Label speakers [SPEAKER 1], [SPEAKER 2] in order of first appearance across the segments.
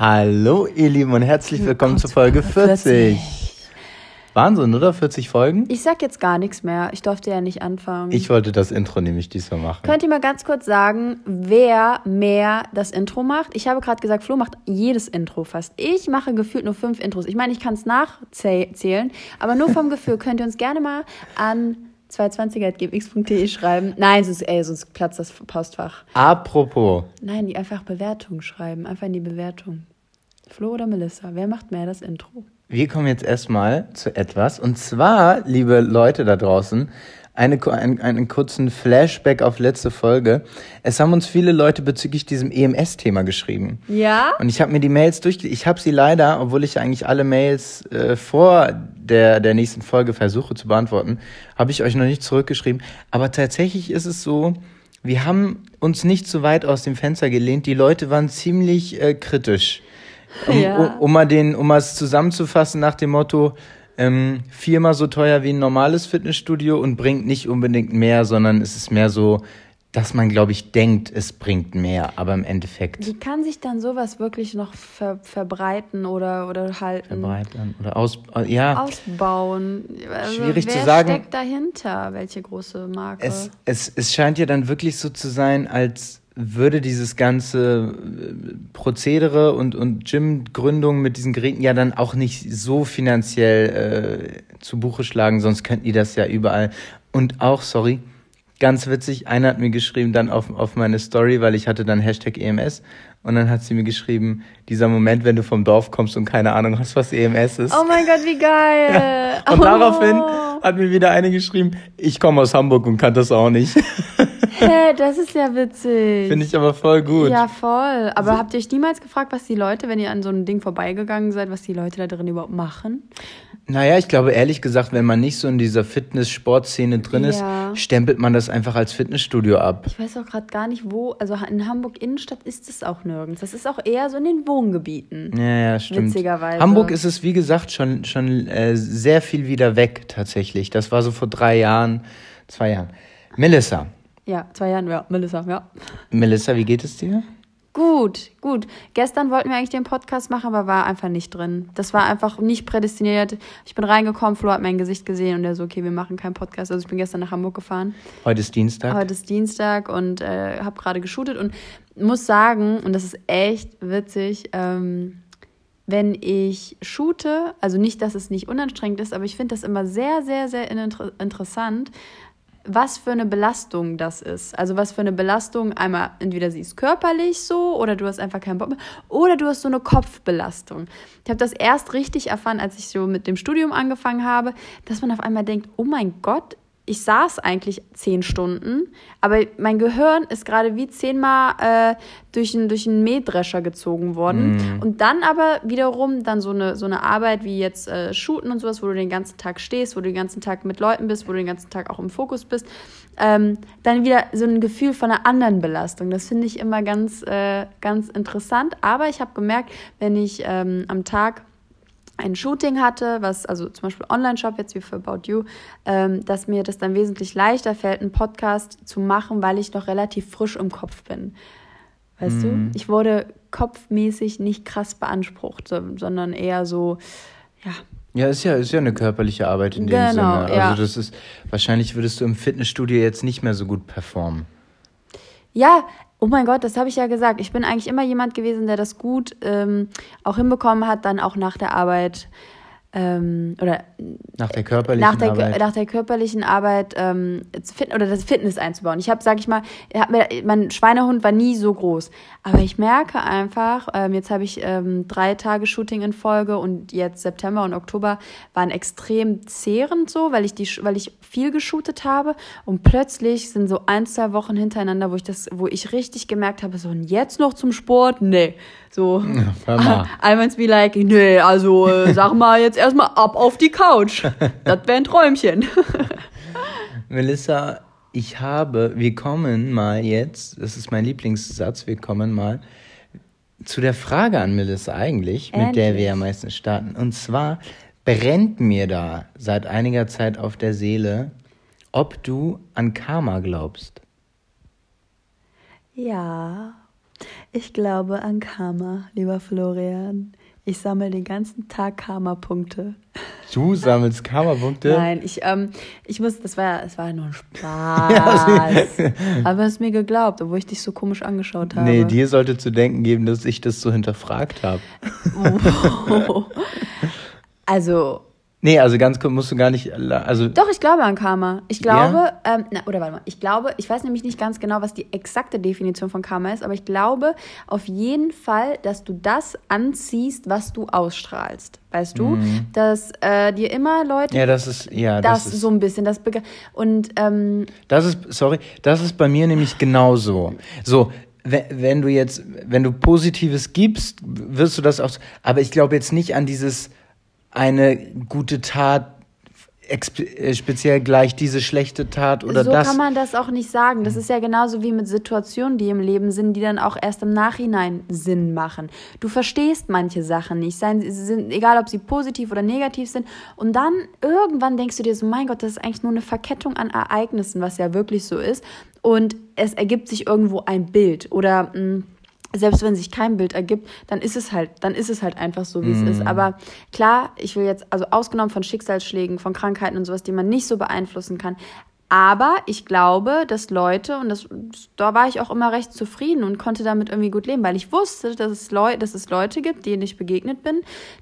[SPEAKER 1] Hallo ihr Lieben und herzlich willkommen zu Folge 40. 40. Wahnsinn, oder? 40 Folgen?
[SPEAKER 2] Ich sag jetzt gar nichts mehr. Ich durfte ja nicht anfangen.
[SPEAKER 1] Ich wollte das Intro nämlich diesmal machen.
[SPEAKER 2] Könnt ihr mal ganz kurz sagen, wer mehr das Intro macht? Ich habe gerade gesagt, Flo macht jedes Intro fast. Ich mache gefühlt nur fünf Intros. Ich meine, ich kann es nachzählen, aber nur vom Gefühl könnt ihr uns gerne mal an 220.gmx.de schreiben. Nein, sonst, ey, sonst platzt das Postfach.
[SPEAKER 1] Apropos.
[SPEAKER 2] Nein, die einfach Bewertung schreiben. Einfach in die Bewertung. Flo oder Melissa, wer macht mehr das Intro?
[SPEAKER 1] Wir kommen jetzt erstmal zu etwas. Und zwar, liebe Leute da draußen, eine, einen, einen kurzen Flashback auf letzte Folge. Es haben uns viele Leute bezüglich diesem EMS-Thema geschrieben.
[SPEAKER 2] Ja?
[SPEAKER 1] Und ich habe mir die Mails durchgelesen. Ich habe sie leider, obwohl ich eigentlich alle Mails äh, vor der, der nächsten Folge versuche zu beantworten, habe ich euch noch nicht zurückgeschrieben. Aber tatsächlich ist es so, wir haben uns nicht so weit aus dem Fenster gelehnt. Die Leute waren ziemlich äh, kritisch. Um, ja. um, um, mal den, um mal es zusammenzufassen nach dem Motto, ähm, viermal so teuer wie ein normales Fitnessstudio und bringt nicht unbedingt mehr, sondern es ist mehr so, dass man, glaube ich, denkt, es bringt mehr, aber im Endeffekt.
[SPEAKER 2] Wie kann sich dann sowas wirklich noch ver verbreiten oder, oder halten?
[SPEAKER 1] Verbreiten oder aus, ja.
[SPEAKER 2] ausbauen?
[SPEAKER 1] Also schwierig zu sagen.
[SPEAKER 2] Wer steckt dahinter? Welche große Marke?
[SPEAKER 1] Es, es, es scheint ja dann wirklich so zu sein, als würde dieses ganze äh, Prozedere und, und Gym-Gründung mit diesen Geräten ja dann auch nicht so finanziell äh, zu Buche schlagen, sonst könnten die das ja überall. Und auch, sorry, ganz witzig, einer hat mir geschrieben dann auf, auf meine Story, weil ich hatte dann Hashtag EMS und dann hat sie mir geschrieben, dieser Moment, wenn du vom Dorf kommst und keine Ahnung hast, was EMS ist.
[SPEAKER 2] Oh mein Gott, wie geil. Ja.
[SPEAKER 1] Und oh. daraufhin hat mir wieder eine geschrieben, ich komme aus Hamburg und kann das auch nicht.
[SPEAKER 2] Hä, das ist ja witzig.
[SPEAKER 1] Finde ich aber voll gut.
[SPEAKER 2] Ja, voll. Aber so. habt ihr euch niemals gefragt, was die Leute, wenn ihr an so einem Ding vorbeigegangen seid, was die Leute da drin überhaupt machen?
[SPEAKER 1] Naja, ich glaube ehrlich gesagt, wenn man nicht so in dieser Fitness-Sportszene drin ist, ja. stempelt man das einfach als Fitnessstudio ab.
[SPEAKER 2] Ich weiß auch gerade gar nicht, wo. Also in Hamburg Innenstadt ist es auch nirgends. Das ist auch eher so in den Wohngebieten.
[SPEAKER 1] Ja, ja, stimmt.
[SPEAKER 2] Witzigerweise.
[SPEAKER 1] Hamburg ist es, wie gesagt, schon, schon äh, sehr viel wieder weg tatsächlich. Das war so vor drei Jahren, zwei Jahren. Melissa.
[SPEAKER 2] Ja, zwei Jahren, ja. Melissa, ja.
[SPEAKER 1] Melissa, wie geht es dir?
[SPEAKER 2] Gut, gut. Gestern wollten wir eigentlich den Podcast machen, aber war einfach nicht drin. Das war einfach nicht prädestiniert. Ich bin reingekommen, Flo hat mein Gesicht gesehen und er so, okay, wir machen keinen Podcast. Also ich bin gestern nach Hamburg gefahren.
[SPEAKER 1] Heute ist Dienstag.
[SPEAKER 2] Heute ist Dienstag und äh, habe gerade geshootet und muss sagen, und das ist echt witzig, ähm, wenn ich shoote, also nicht, dass es nicht unanstrengend ist, aber ich finde das immer sehr, sehr, sehr inter interessant, was für eine Belastung das ist. Also was für eine Belastung, einmal entweder sie ist körperlich so oder du hast einfach keinen Bock mehr oder du hast so eine Kopfbelastung. Ich habe das erst richtig erfahren, als ich so mit dem Studium angefangen habe, dass man auf einmal denkt, oh mein Gott, ich saß eigentlich zehn Stunden, aber mein Gehirn ist gerade wie zehnmal äh, durch, einen, durch einen Mähdrescher gezogen worden. Mm. Und dann aber wiederum dann so eine, so eine Arbeit wie jetzt äh, Shooten und sowas, wo du den ganzen Tag stehst, wo du den ganzen Tag mit Leuten bist, wo du den ganzen Tag auch im Fokus bist. Ähm, dann wieder so ein Gefühl von einer anderen Belastung. Das finde ich immer ganz, äh, ganz interessant. Aber ich habe gemerkt, wenn ich ähm, am Tag ein Shooting hatte, was also zum Beispiel Online-Shop jetzt wie für About You, ähm, dass mir das dann wesentlich leichter fällt, einen Podcast zu machen, weil ich noch relativ frisch im Kopf bin. Weißt mm. du? Mhm. Ich wurde kopfmäßig nicht krass beansprucht, sondern eher so, ja.
[SPEAKER 1] Ja, ist ja, ist ja eine körperliche Arbeit in dem genau, Sinne. Also ja. das ist, wahrscheinlich würdest du im Fitnessstudio jetzt nicht mehr so gut performen.
[SPEAKER 2] Ja, Oh mein Gott, das habe ich ja gesagt. Ich bin eigentlich immer jemand gewesen, der das gut ähm, auch hinbekommen hat, dann auch nach der Arbeit ähm, oder
[SPEAKER 1] nach der körperlichen
[SPEAKER 2] nach der,
[SPEAKER 1] Arbeit,
[SPEAKER 2] nach der körperlichen Arbeit ähm, oder das Fitness einzubauen. Ich habe, sag ich mal, hab mir, mein Schweinehund war nie so groß, aber ich merke einfach, ähm, jetzt habe ich ähm, drei Tage Shooting in Folge und jetzt September und Oktober waren extrem zehrend so, weil ich die, weil ich viel geshootet habe. Und plötzlich sind so ein zwei Wochen hintereinander, wo ich das, wo ich richtig gemerkt habe, so und jetzt noch zum Sport, nee, so.
[SPEAKER 1] Ja,
[SPEAKER 2] einmal be like, nee, also äh, sag mal jetzt erstmal ab auf die Couch. das wäre ein Träumchen.
[SPEAKER 1] Melissa, ich habe, wir kommen mal jetzt, das ist mein Lieblingssatz, wir kommen mal zu der Frage an Melissa eigentlich, Endlich. mit der wir ja meistens starten. Und zwar brennt mir da seit einiger Zeit auf der Seele, ob du an Karma glaubst.
[SPEAKER 2] Ja. Ich glaube an Karma, lieber Florian. Ich sammle den ganzen Tag Karma-Punkte.
[SPEAKER 1] Du sammelst Karma-Punkte?
[SPEAKER 2] Nein, ich, ähm, ich muss, das war, es war nur ein Spaß. Aber es mir geglaubt, obwohl ich dich so komisch angeschaut habe.
[SPEAKER 1] Nee, dir sollte zu denken geben, dass ich das so hinterfragt habe.
[SPEAKER 2] also,
[SPEAKER 1] Nee, also ganz kurz musst du gar nicht. Also
[SPEAKER 2] Doch, ich glaube an Karma. Ich glaube, ja? ähm, na, oder warte mal, ich glaube, ich weiß nämlich nicht ganz genau, was die exakte Definition von Karma ist, aber ich glaube auf jeden Fall, dass du das anziehst, was du ausstrahlst. Weißt du? Mhm. Dass äh, dir immer Leute.
[SPEAKER 1] Ja, das ist, ja,
[SPEAKER 2] das, das ist, so ein bisschen. Das und ähm,
[SPEAKER 1] das ist, sorry, das ist bei mir nämlich genauso. So, wenn du jetzt, wenn du Positives gibst, wirst du das auch. Aber ich glaube jetzt nicht an dieses eine gute Tat äh, speziell gleich diese schlechte Tat oder
[SPEAKER 2] so
[SPEAKER 1] das.
[SPEAKER 2] So kann man das auch nicht sagen. Das ist ja genauso wie mit Situationen, die im Leben sind, die dann auch erst im Nachhinein Sinn machen. Du verstehst manche Sachen nicht, seien, sind, egal ob sie positiv oder negativ sind. Und dann irgendwann denkst du dir so, mein Gott, das ist eigentlich nur eine Verkettung an Ereignissen, was ja wirklich so ist. Und es ergibt sich irgendwo ein Bild oder mh, mm, selbst wenn sich kein Bild ergibt, dann ist es halt, dann ist es halt einfach so, wie mm. es ist. Mhm. Aber klar, ich will jetzt, also ausgenommen von Schicksalsschlägen, von Krankheiten und sowas, die man nicht so beeinflussen kann. Aber ich glaube, dass Leute, und das, da war ich auch immer recht zufrieden und konnte damit irgendwie gut leben, weil ich wusste, dass es, Leu dass es Leute gibt, denen ich begegnet bin,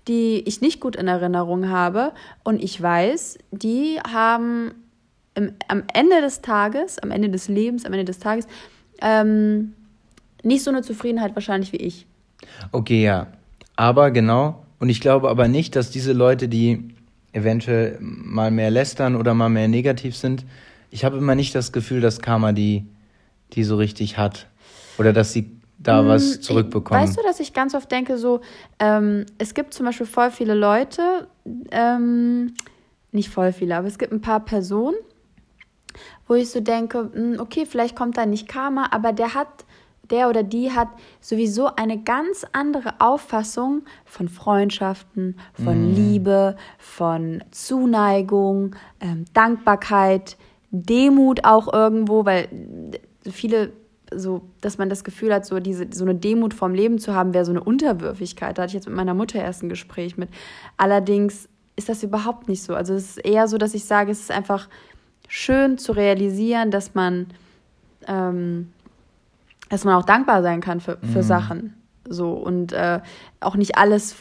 [SPEAKER 2] die ich nicht gut in Erinnerung habe. Und ich weiß, die haben im, am Ende des Tages, am Ende des Lebens, am Ende des Tages, ähm, nicht so eine Zufriedenheit wahrscheinlich wie ich.
[SPEAKER 1] Okay, ja. Aber genau. Und ich glaube aber nicht, dass diese Leute, die eventuell mal mehr lästern oder mal mehr negativ sind, ich habe immer nicht das Gefühl, dass Karma die, die so richtig hat. Oder dass sie da hm, was zurückbekommen.
[SPEAKER 2] Weißt du, dass ich ganz oft denke, so, ähm, es gibt zum Beispiel voll viele Leute, ähm, nicht voll viele, aber es gibt ein paar Personen, wo ich so denke, hm, okay, vielleicht kommt da nicht Karma, aber der hat der oder die hat sowieso eine ganz andere Auffassung von Freundschaften, von mm. Liebe, von Zuneigung, ähm, Dankbarkeit, Demut auch irgendwo, weil viele so, dass man das Gefühl hat, so diese so eine Demut vom Leben zu haben, wäre so eine Unterwürfigkeit. Da hatte ich jetzt mit meiner Mutter erst ein Gespräch mit. Allerdings ist das überhaupt nicht so. Also es ist eher so, dass ich sage, es ist einfach schön zu realisieren, dass man ähm, dass man auch dankbar sein kann für, für mhm. Sachen. So und äh, auch nicht alles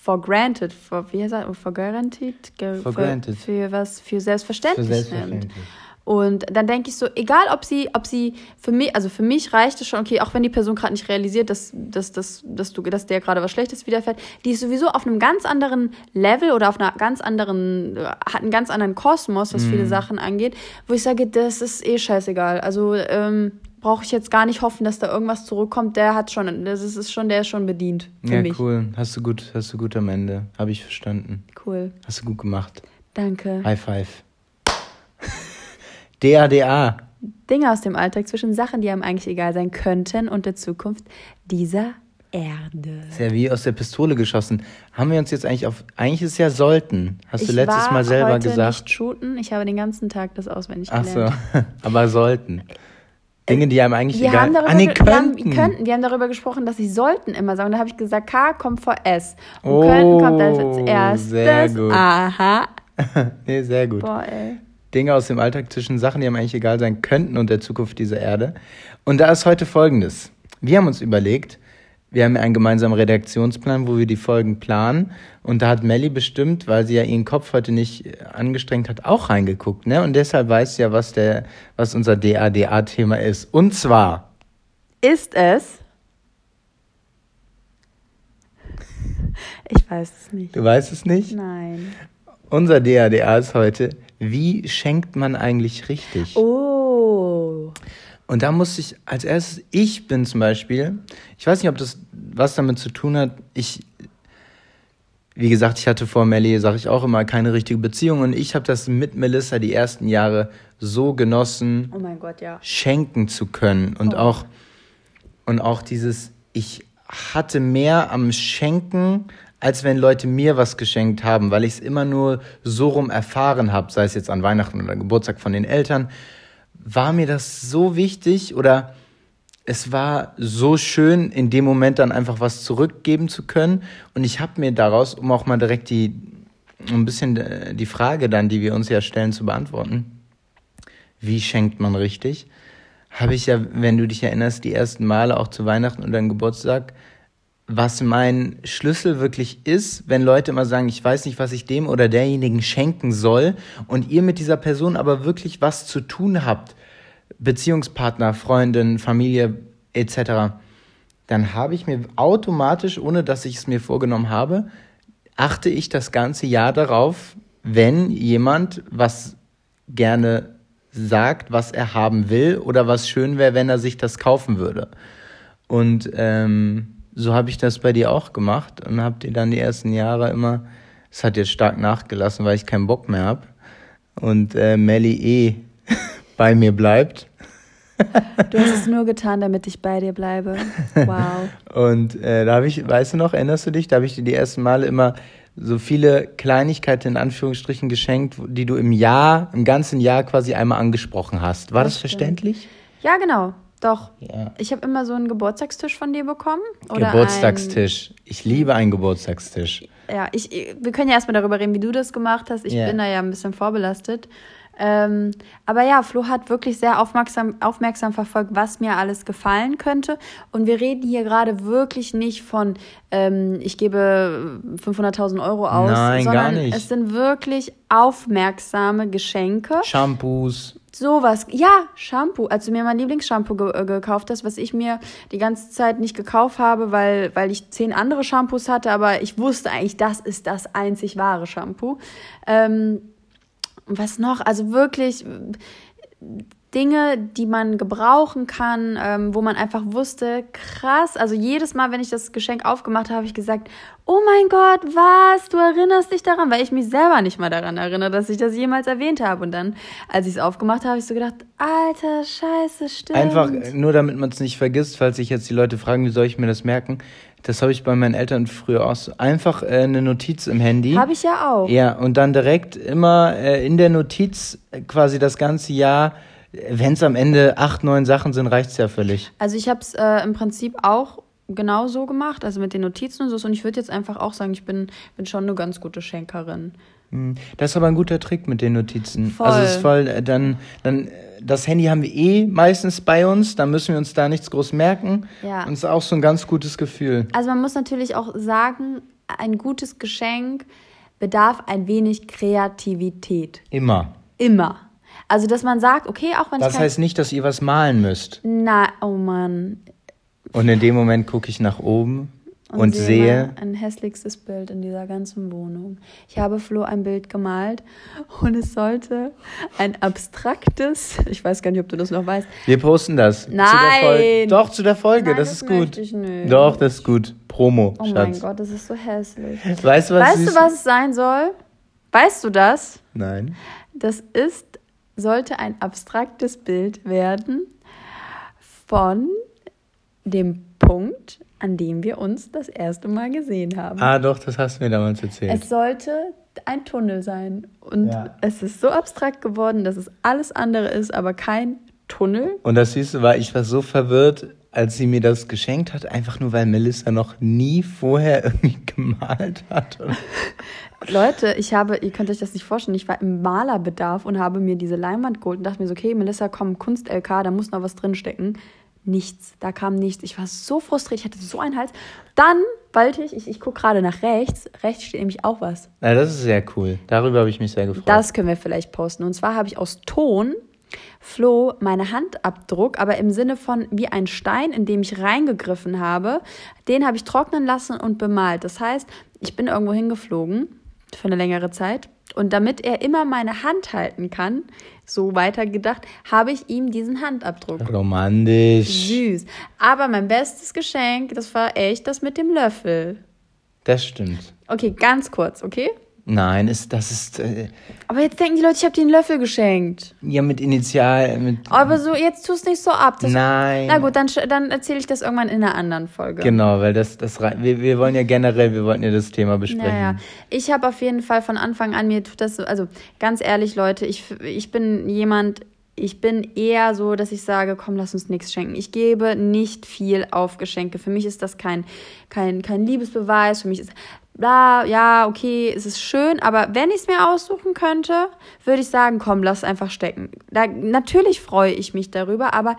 [SPEAKER 2] for granted, for, wie heißt das, for guaranteed? For für, granted. Für was, für selbstverständlich, für selbstverständlich. nimmt. Und dann denke ich so, egal ob sie, ob sie für mich, also für mich reicht es schon, okay, auch wenn die Person gerade nicht realisiert, dass, dass, dass, dass, du, dass der gerade was Schlechtes widerfährt, die ist sowieso auf einem ganz anderen Level oder auf einer ganz anderen, hat einen ganz anderen Kosmos, was mm. viele mhm. Sachen angeht, wo ich sage, das ist eh scheißegal. Also ähm, brauche ich jetzt gar nicht hoffen, dass da irgendwas zurückkommt. Der hat schon, das ist schon, der ist schon bedient.
[SPEAKER 1] Für ja, mich. cool. Hast du gut, hast du gut am Ende. Habe ich verstanden.
[SPEAKER 2] Cool.
[SPEAKER 1] Hast du gut gemacht.
[SPEAKER 2] Danke.
[SPEAKER 1] High five. DADA.
[SPEAKER 2] Dinge aus dem Alltag zwischen Sachen, die einem eigentlich egal sein könnten und der Zukunft dieser Erde.
[SPEAKER 1] Ist ja wie aus der Pistole geschossen. Haben wir uns jetzt eigentlich auf. Eigentlich ist ja sollten. Hast ich du letztes Mal selber heute gesagt.
[SPEAKER 2] Nicht shooten. Ich habe den ganzen Tag das auswendig gelernt.
[SPEAKER 1] Ach so, aber sollten. Dinge, die einem eigentlich
[SPEAKER 2] wir
[SPEAKER 1] egal
[SPEAKER 2] haben darüber, ah, nee, könnten. Wir haben, könnten. Wir haben darüber gesprochen, dass sie sollten immer sagen. Da habe ich gesagt, K kommt vor S. Und oh, könnten kommt als erstes. Sehr gut. Aha.
[SPEAKER 1] nee, sehr gut. Boah, ey. Dinge aus dem Alltag zwischen Sachen, die einem eigentlich egal sein könnten und der Zukunft dieser Erde. Und da ist heute folgendes. Wir haben uns überlegt, wir haben einen gemeinsamen Redaktionsplan, wo wir die Folgen planen. Und da hat Melly bestimmt, weil sie ja ihren Kopf heute nicht angestrengt hat, auch reingeguckt. Ne? Und deshalb weiß sie ja, was, der, was unser DADA-Thema ist. Und zwar
[SPEAKER 2] ist es. Ich weiß es nicht.
[SPEAKER 1] Du weißt es nicht?
[SPEAKER 2] Nein.
[SPEAKER 1] Unser DADA ist heute, wie schenkt man eigentlich richtig?
[SPEAKER 2] Oh.
[SPEAKER 1] Und da muss ich als erstes, ich bin zum Beispiel, ich weiß nicht, ob das was damit zu tun hat, ich, wie gesagt, ich hatte vor Melly, sage ich auch immer, keine richtige Beziehung und ich habe das mit Melissa die ersten Jahre so genossen,
[SPEAKER 2] oh mein Gott, ja.
[SPEAKER 1] schenken zu können und oh. auch und auch dieses, ich hatte mehr am Schenken, als wenn Leute mir was geschenkt haben, weil ich es immer nur so rum erfahren habe, sei es jetzt an Weihnachten oder Geburtstag von den Eltern war mir das so wichtig oder es war so schön, in dem Moment dann einfach was zurückgeben zu können. Und ich habe mir daraus, um auch mal direkt die, ein bisschen äh, die Frage dann, die wir uns ja stellen, zu beantworten, wie schenkt man richtig, habe ich ja, wenn du dich erinnerst, die ersten Male auch zu Weihnachten und deinem Geburtstag, was mein Schlüssel wirklich ist, wenn Leute immer sagen, ich weiß nicht, was ich dem oder derjenigen schenken soll und ihr mit dieser Person aber wirklich was zu tun habt, Beziehungspartner, Freundin, Familie etc., dann habe ich mir automatisch, ohne dass ich es mir vorgenommen habe, achte ich das ganze Jahr darauf, wenn jemand was gerne sagt, was er haben will oder was schön wäre, wenn er sich das kaufen würde. Und ähm, so habe ich das bei dir auch gemacht und habe dir dann die ersten Jahre immer, es hat jetzt stark nachgelassen, weil ich keinen Bock mehr habe und äh, Melly eh bei mir bleibt.
[SPEAKER 2] Du hast es nur getan, damit ich bei dir bleibe. Wow.
[SPEAKER 1] Und äh, da habe ich, weißt du noch, erinnerst du dich, da habe ich dir die ersten Male immer so viele Kleinigkeiten in Anführungsstrichen geschenkt, die du im Jahr, im ganzen Jahr quasi einmal angesprochen hast. War das, das verständlich?
[SPEAKER 2] Ja, genau. Doch. Ja. Ich habe immer so einen Geburtstagstisch von dir bekommen.
[SPEAKER 1] Oder Geburtstagstisch. Ich liebe einen Geburtstagstisch.
[SPEAKER 2] Ja, ich, wir können ja erstmal darüber reden, wie du das gemacht hast. Ich yeah. bin da ja ein bisschen vorbelastet. Ähm, aber ja, Flo hat wirklich sehr aufmerksam, aufmerksam verfolgt, was mir alles gefallen könnte. Und wir reden hier gerade wirklich nicht von, ähm, ich gebe 500.000 Euro aus, Nein, sondern gar nicht. es sind wirklich aufmerksame Geschenke.
[SPEAKER 1] Shampoos.
[SPEAKER 2] Sowas. Ja, Shampoo. Als du mir mein Lieblingsshampoo ge äh, gekauft hast, was ich mir die ganze Zeit nicht gekauft habe, weil, weil ich zehn andere Shampoos hatte, aber ich wusste eigentlich, das ist das einzig wahre Shampoo. Ähm, was noch? Also wirklich Dinge, die man gebrauchen kann, ähm, wo man einfach wusste, krass. Also jedes Mal, wenn ich das Geschenk aufgemacht habe, habe ich gesagt, oh mein Gott, was? Du erinnerst dich daran? Weil ich mich selber nicht mal daran erinnere, dass ich das jemals erwähnt habe. Und dann, als ich es aufgemacht habe, habe ich so gedacht, alter Scheiße, stimmt.
[SPEAKER 1] Einfach, nur damit man es nicht vergisst, falls sich jetzt die Leute fragen, wie soll ich mir das merken? Das habe ich bei meinen Eltern früher auch so. Einfach äh, eine Notiz im Handy.
[SPEAKER 2] Habe ich ja auch.
[SPEAKER 1] Ja, und dann direkt immer äh, in der Notiz quasi das ganze Jahr wenn es am Ende acht, neun Sachen sind, reicht es ja völlig.
[SPEAKER 2] Also ich habe es äh, im Prinzip auch genau so gemacht, also mit den Notizen und so. Und ich würde jetzt einfach auch sagen, ich bin, bin schon eine ganz gute Schenkerin.
[SPEAKER 1] Hm. Das ist aber ein guter Trick mit den Notizen. Voll. Also es ist voll, äh, dann, dann, das Handy haben wir eh meistens bei uns, dann müssen wir uns da nichts groß merken. Ja. Und es ist auch so ein ganz gutes Gefühl.
[SPEAKER 2] Also man muss natürlich auch sagen, ein gutes Geschenk bedarf ein wenig Kreativität.
[SPEAKER 1] Immer.
[SPEAKER 2] Immer. Also, dass man sagt, okay, auch wenn
[SPEAKER 1] das ich. Das heißt nicht, dass ihr was malen müsst.
[SPEAKER 2] Na, oh Mann.
[SPEAKER 1] Und in dem Moment gucke ich nach oben und, und sehe.
[SPEAKER 2] Ein hässlichstes Bild in dieser ganzen Wohnung. Ich habe Flo ein Bild gemalt und es sollte ein abstraktes. Ich weiß gar nicht, ob du das noch weißt.
[SPEAKER 1] Wir posten das.
[SPEAKER 2] Nein.
[SPEAKER 1] Zu Doch, zu der Folge. Nein, das, das ist gut. Ich nicht. Doch, das ist gut. Promo.
[SPEAKER 2] Oh Schatz. mein Gott, das ist so hässlich.
[SPEAKER 1] Weißt du, was,
[SPEAKER 2] weißt du, was es sein soll? Weißt du das?
[SPEAKER 1] Nein.
[SPEAKER 2] Das ist sollte ein abstraktes Bild werden von dem Punkt, an dem wir uns das erste Mal gesehen haben.
[SPEAKER 1] Ah, doch, das hast du mir damals erzählt.
[SPEAKER 2] Es sollte ein Tunnel sein. Und ja. es ist so abstrakt geworden, dass es alles andere ist, aber kein Tunnel.
[SPEAKER 1] Und das Süße war, ich war so verwirrt, als sie mir das geschenkt hat, einfach nur weil Melissa noch nie vorher irgendwie gemalt hat.
[SPEAKER 2] Leute, ich habe, ihr könnt euch das nicht vorstellen, ich war im Malerbedarf und habe mir diese Leinwand geholt und dachte mir so, okay, Melissa, komm, Kunst-LK, da muss noch was drinstecken. Nichts, da kam nichts. Ich war so frustriert, ich hatte so einen Hals. Dann wollte ich, ich, ich gucke gerade nach rechts, rechts steht nämlich auch was.
[SPEAKER 1] Ja, das ist sehr cool. Darüber habe ich mich sehr gefreut.
[SPEAKER 2] Das können wir vielleicht posten. Und zwar habe ich aus Ton Flo meine Handabdruck, aber im Sinne von wie ein Stein, in dem ich reingegriffen habe, den habe ich trocknen lassen und bemalt. Das heißt, ich bin irgendwo hingeflogen für eine längere Zeit und damit er immer meine Hand halten kann, so weitergedacht, habe ich ihm diesen Handabdruck.
[SPEAKER 1] Romantisch.
[SPEAKER 2] Süß. Aber mein bestes Geschenk, das war echt das mit dem Löffel.
[SPEAKER 1] Das stimmt.
[SPEAKER 2] Okay, ganz kurz, okay?
[SPEAKER 1] Nein, ist, das ist. Äh,
[SPEAKER 2] aber jetzt denken die Leute, ich habe dir einen Löffel geschenkt.
[SPEAKER 1] Ja, mit Initial. Mit
[SPEAKER 2] aber so, jetzt tust nicht so ab.
[SPEAKER 1] Nein.
[SPEAKER 2] Na gut, dann, dann erzähle ich das irgendwann in einer anderen Folge.
[SPEAKER 1] Genau, weil das, das wir, wir wollen ja generell, wir wollten ja das Thema besprechen. Naja,
[SPEAKER 2] ich habe auf jeden Fall von Anfang an, mir tut das so, also ganz ehrlich, Leute, ich, ich bin jemand, ich bin eher so, dass ich sage, komm, lass uns nichts schenken. Ich gebe nicht viel auf Geschenke. Für mich ist das kein, kein, kein Liebesbeweis. Für mich ist, bla, ja, okay, es ist schön, aber wenn ich es mir aussuchen könnte, würde ich sagen, komm, lass einfach stecken. Da, natürlich freue ich mich darüber, aber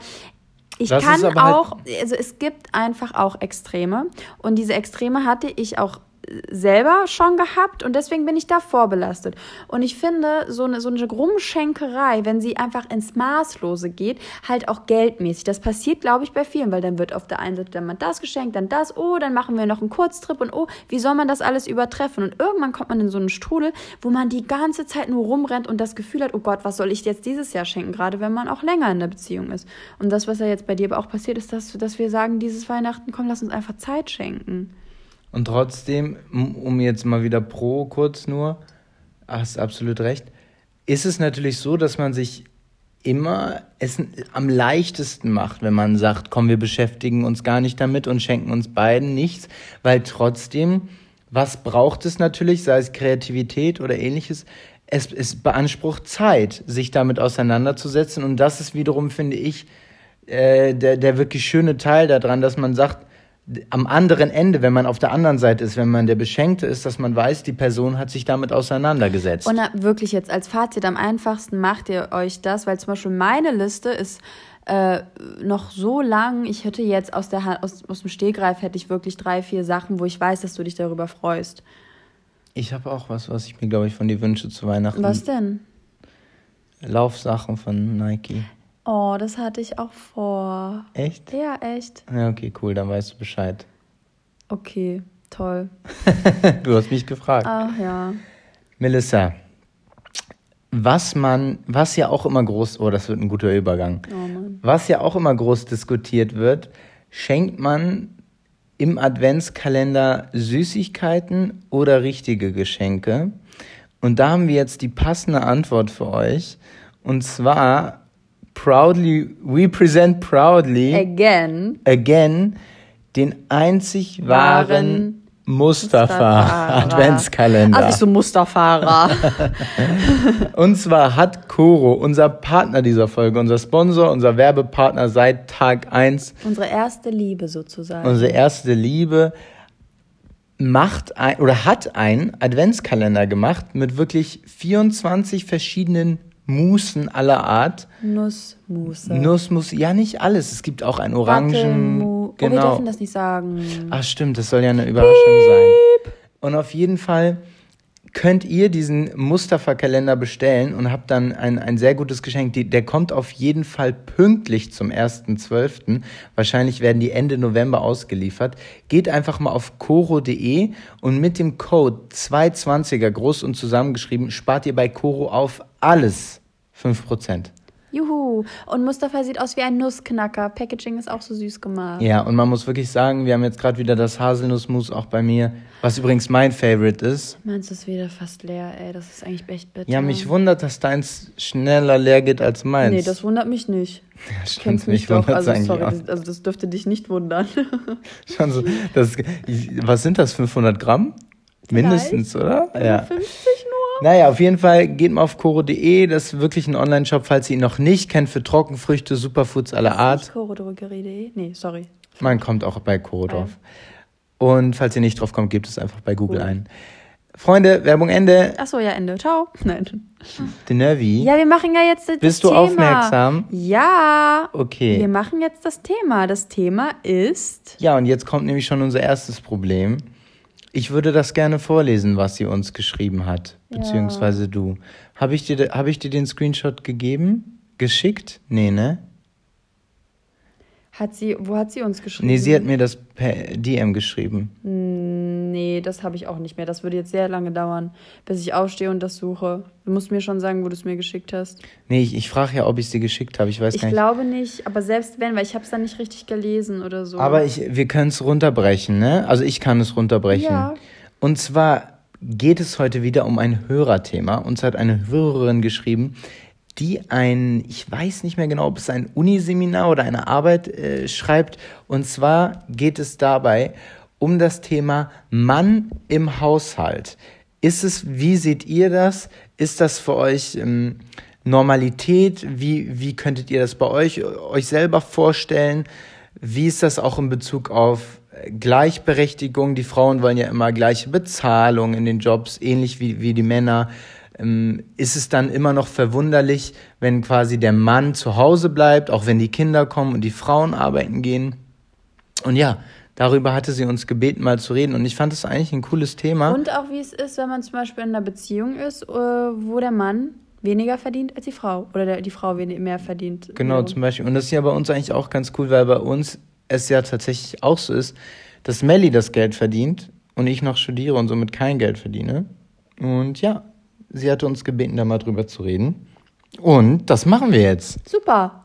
[SPEAKER 2] ich
[SPEAKER 1] Das
[SPEAKER 2] kann
[SPEAKER 1] halt-
[SPEAKER 2] auch, also es gibt einfach auch Extreme und diese Extreme hatte ich auch selber schon gehabt und deswegen bin ich da vorbelastet. Und ich finde, so eine, so eine Rumschenkerei, wenn sie einfach ins Maßlose geht, halt auch geldmäßig. Das passiert, glaube ich, bei vielen, weil dann wird auf der einen Seite dann mal das geschenkt, dann das, oh, dann machen wir noch einen Kurztrip und oh, wie soll man das alles übertreffen? Und irgendwann kommt man in so einen Strudel, wo man die ganze Zeit nur rumrennt und das Gefühl hat, oh Gott, was soll ich jetzt dieses Jahr schenken, gerade wenn man auch länger in der Beziehung ist. Und das, was ja jetzt bei dir aber auch passiert, ist, dass, dass wir sagen, dieses Weihnachten, komm, lass uns einfach Zeit schenken.
[SPEAKER 1] Und trotzdem, um jetzt mal wieder pro kurz nur, hast absolut recht, ist es natürlich so, dass man sich immer es am leichtesten macht, wenn man sagt, komm, wir beschäftigen uns gar nicht damit und schenken uns beiden nichts, weil trotzdem, was braucht es natürlich, sei es Kreativität oder ähnliches, es, es beansprucht Zeit, sich damit auseinanderzusetzen. Und das ist wiederum, finde ich, äh, der, der wirklich schöne Teil daran, dass man sagt, am anderen Ende, wenn man auf der anderen Seite ist, wenn man der Beschenkte ist, dass man weiß, die Person hat sich damit auseinandergesetzt.
[SPEAKER 2] Und wirklich jetzt als Fazit, am einfachsten macht ihr euch das, weil zum Beispiel meine Liste ist äh, noch so lang, ich hätte jetzt aus, der, aus, aus dem Stehgreif hätte ich wirklich drei, vier Sachen, wo ich weiß, dass du dich darüber freust.
[SPEAKER 1] ich habe auch was, was ich mir, glaube ich, von dir wünsche zu Weihnachten.
[SPEAKER 2] Was denn?
[SPEAKER 1] Laufsachen von Nike.
[SPEAKER 2] Oh, das hatte ich auch vor.
[SPEAKER 1] Echt?
[SPEAKER 2] Ja, echt.
[SPEAKER 1] Ja, okay, cool, dann weißt du Bescheid.
[SPEAKER 2] Okay, toll.
[SPEAKER 1] du hast mich gefragt.
[SPEAKER 2] Ach ja.
[SPEAKER 1] Melissa, was man, was ja auch immer groß, oh, das wird ein guter Übergang.
[SPEAKER 2] Oh Mann.
[SPEAKER 1] Was ja auch immer groß diskutiert wird, schenkt man im Adventskalender Süßigkeiten oder richtige Geschenke? Und da haben wir jetzt die passende Antwort für euch. Und zwar, proudly, we present proudly
[SPEAKER 2] Again.
[SPEAKER 1] again den einzig wahren Mustafa
[SPEAKER 2] Mustafa.
[SPEAKER 1] Adventskalender.
[SPEAKER 2] Also ich so Musterfahrer.
[SPEAKER 1] Und zwar hat Koro, unser Partner dieser Folge, unser Sponsor, unser Werbepartner seit Tag 1,
[SPEAKER 2] Unsere erste Liebe sozusagen.
[SPEAKER 1] unsere erste Liebe, macht ein, oder hat einen Adventskalender gemacht mit wirklich 24 verschiedenen Musen aller Art.
[SPEAKER 2] Nussmusse.
[SPEAKER 1] Nussmus, ja nicht alles. Es gibt auch ein Orangen.
[SPEAKER 2] Dattelmu- Oh, wir
[SPEAKER 1] Genau.
[SPEAKER 2] dürfen das nicht sagen.
[SPEAKER 1] Ach stimmt, das soll ja eine Überraschung sein. Und auf jeden Fall könnt ihr diesen Mustafa-Kalender bestellen und habt dann ein, ein sehr gutes Geschenk. Die, der kommt auf jeden Fall pünktlich zum 1.12. Wahrscheinlich werden die Ende November ausgeliefert. Geht einfach mal auf coro.de und mit dem Code 220er groß und zusammengeschrieben spart ihr bei Coro auf alles 5%.
[SPEAKER 2] Juhu. Und Mustafa sieht aus wie ein Nussknacker. Packaging ist auch so süß gemacht.
[SPEAKER 1] Ja, und man muss wirklich sagen, wir haben jetzt gerade wieder das Haselnussmus auch bei mir, was übrigens mein Favorite ist.
[SPEAKER 2] Es ist wieder fast leer, ey? Das ist eigentlich echt bitter.
[SPEAKER 1] Ja, mich wundert, dass deins schneller leer geht als meins.
[SPEAKER 2] Nee, das wundert mich nicht.
[SPEAKER 1] ja,
[SPEAKER 2] Du
[SPEAKER 1] stimmt,
[SPEAKER 2] kennst mich
[SPEAKER 1] mich
[SPEAKER 2] doch. Also, sorry, das, also das dürfte dich nicht wundern.
[SPEAKER 1] Schon so, das, was sind das, 500 Gramm? Mindestens, oder? Ja.
[SPEAKER 2] 50 nur?
[SPEAKER 1] Naja, auf jeden Fall geht mal auf coro.de, das ist wirklich ein Online-Shop, falls ihr ihn noch nicht kennt, für Trockenfrüchte, Superfoods aller Art.
[SPEAKER 2] Chorodrogerie.de? Nee, sorry.
[SPEAKER 1] Man kommt auch bei Coro drauf. Und falls ihr nicht drauf kommt, gebt es einfach bei Google
[SPEAKER 2] Cool.
[SPEAKER 1] ein. Freunde, Werbung Ende.
[SPEAKER 2] Achso, ja, Ende. Ciao. Nein.
[SPEAKER 1] De Nervi.
[SPEAKER 2] Ja, wir machen ja jetzt das
[SPEAKER 1] Bist du
[SPEAKER 2] Thema.
[SPEAKER 1] aufmerksam?
[SPEAKER 2] Ja.
[SPEAKER 1] Okay.
[SPEAKER 2] Wir machen jetzt das Thema. Das Thema ist.
[SPEAKER 1] Ja, und jetzt kommt nämlich schon unser erstes Problem. Ich würde das gerne vorlesen, was sie uns geschrieben hat,
[SPEAKER 2] Ja.
[SPEAKER 1] beziehungsweise du. Habe ich, dir, hab ich dir den Screenshot gegeben? Geschickt? Nee, ne?
[SPEAKER 2] Hat sie, wo hat sie uns geschrieben?
[SPEAKER 1] Nee, sie hat mir das per DM geschrieben.
[SPEAKER 2] Nee, das habe ich auch nicht mehr. Das würde jetzt sehr lange dauern, bis ich aufstehe und das suche. Du musst mir schon sagen, wo du es mir geschickt hast.
[SPEAKER 1] Nee, ich, ich frage ja, ob ich sie geschickt habe. Ich weiß
[SPEAKER 2] Ich
[SPEAKER 1] gar nicht.
[SPEAKER 2] glaube nicht, aber selbst wenn, weil ich habe es dann nicht richtig gelesen oder so.
[SPEAKER 1] Aber ich, wir können es runterbrechen, ne? Also ich kann es runterbrechen.
[SPEAKER 2] Ja.
[SPEAKER 1] Und zwar geht es heute wieder um ein Hörerthema. Uns hat eine Hörerin geschrieben, die ein, ich weiß nicht mehr genau, ob es ein Uniseminar oder eine Arbeit äh, schreibt. Und zwar geht es dabei um das Thema Mann im Haushalt. Ist es, wie seht ihr das? Ist das für euch ähm, Normalität? Wie, wie könntet ihr das bei euch, euch selber vorstellen? Wie ist das auch in Bezug auf Gleichberechtigung? Die Frauen wollen ja immer gleiche Bezahlung in den Jobs, ähnlich wie, wie die Männer. Ähm, ist es dann immer noch verwunderlich, wenn quasi der Mann zu Hause bleibt, auch wenn die Kinder kommen und die Frauen arbeiten gehen? Und ja, darüber hatte sie uns gebeten, mal zu reden. Und ich fand es eigentlich ein cooles Thema.
[SPEAKER 2] Und auch wie es ist, wenn man zum Beispiel in einer Beziehung ist, äh, wo der Mann weniger verdient als die Frau oder der, die Frau mehr verdient.
[SPEAKER 1] Genau, so. zum Beispiel. Und das ist ja bei uns eigentlich auch ganz cool, weil bei uns es ja tatsächlich auch so ist, dass Melly das Geld verdient und ich noch studiere und somit kein Geld verdiene. Und ja, sie hatte uns gebeten, da mal drüber zu reden. Und das machen wir jetzt.
[SPEAKER 2] Super.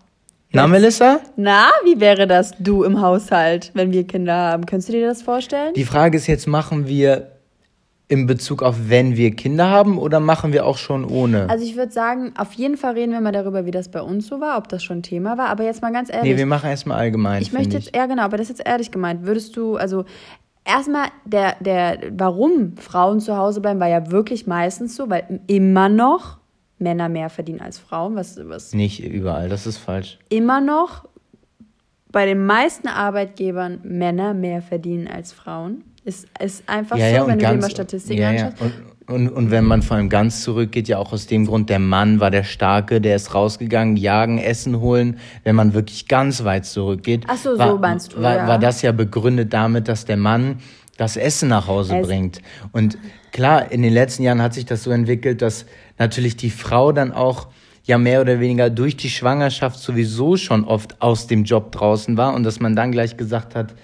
[SPEAKER 1] Na, Melissa?
[SPEAKER 2] Na, wie wäre das du im Haushalt, wenn wir Kinder haben? Könntest du dir das vorstellen?
[SPEAKER 1] Die Frage ist jetzt, machen wir in Bezug auf, wenn wir Kinder haben oder machen wir auch schon ohne?
[SPEAKER 2] Also ich würde sagen, auf jeden Fall reden wir mal darüber, wie das bei uns so war, ob das schon Thema war. Aber jetzt mal ganz ehrlich.
[SPEAKER 1] Nee, wir machen erstmal allgemein.
[SPEAKER 2] Ich möchte jetzt, ja genau, aber das ist jetzt ehrlich gemeint. Würdest du, also erstmal der, der, warum Frauen zu Hause bleiben, war ja wirklich meistens so, weil immer noch Männer mehr verdienen als Frauen. Was, was
[SPEAKER 1] Nicht überall, das ist falsch.
[SPEAKER 2] Immer noch bei den meisten Arbeitgebern Männer mehr verdienen als Frauen. Ist, ist einfach
[SPEAKER 1] ja,
[SPEAKER 2] so,
[SPEAKER 1] ja,
[SPEAKER 2] wenn du
[SPEAKER 1] ganz,
[SPEAKER 2] dir mal Statistiken
[SPEAKER 1] ja,
[SPEAKER 2] anschaust.
[SPEAKER 1] Und, und, und wenn man vor allem ganz zurückgeht, ja auch aus dem Grund, der Mann war der Starke, der ist rausgegangen, jagen, Essen holen. Wenn man wirklich ganz weit zurückgeht,
[SPEAKER 2] Ach so,
[SPEAKER 1] war,
[SPEAKER 2] so meinst du,
[SPEAKER 1] war,
[SPEAKER 2] ja.
[SPEAKER 1] war das ja begründet damit, dass der Mann das Essen nach Hause es bringt. Und klar, in den letzten Jahren hat sich das so entwickelt, dass natürlich die Frau dann auch ja mehr oder weniger durch die Schwangerschaft sowieso schon oft aus dem Job draußen war und dass man dann gleich gesagt hat,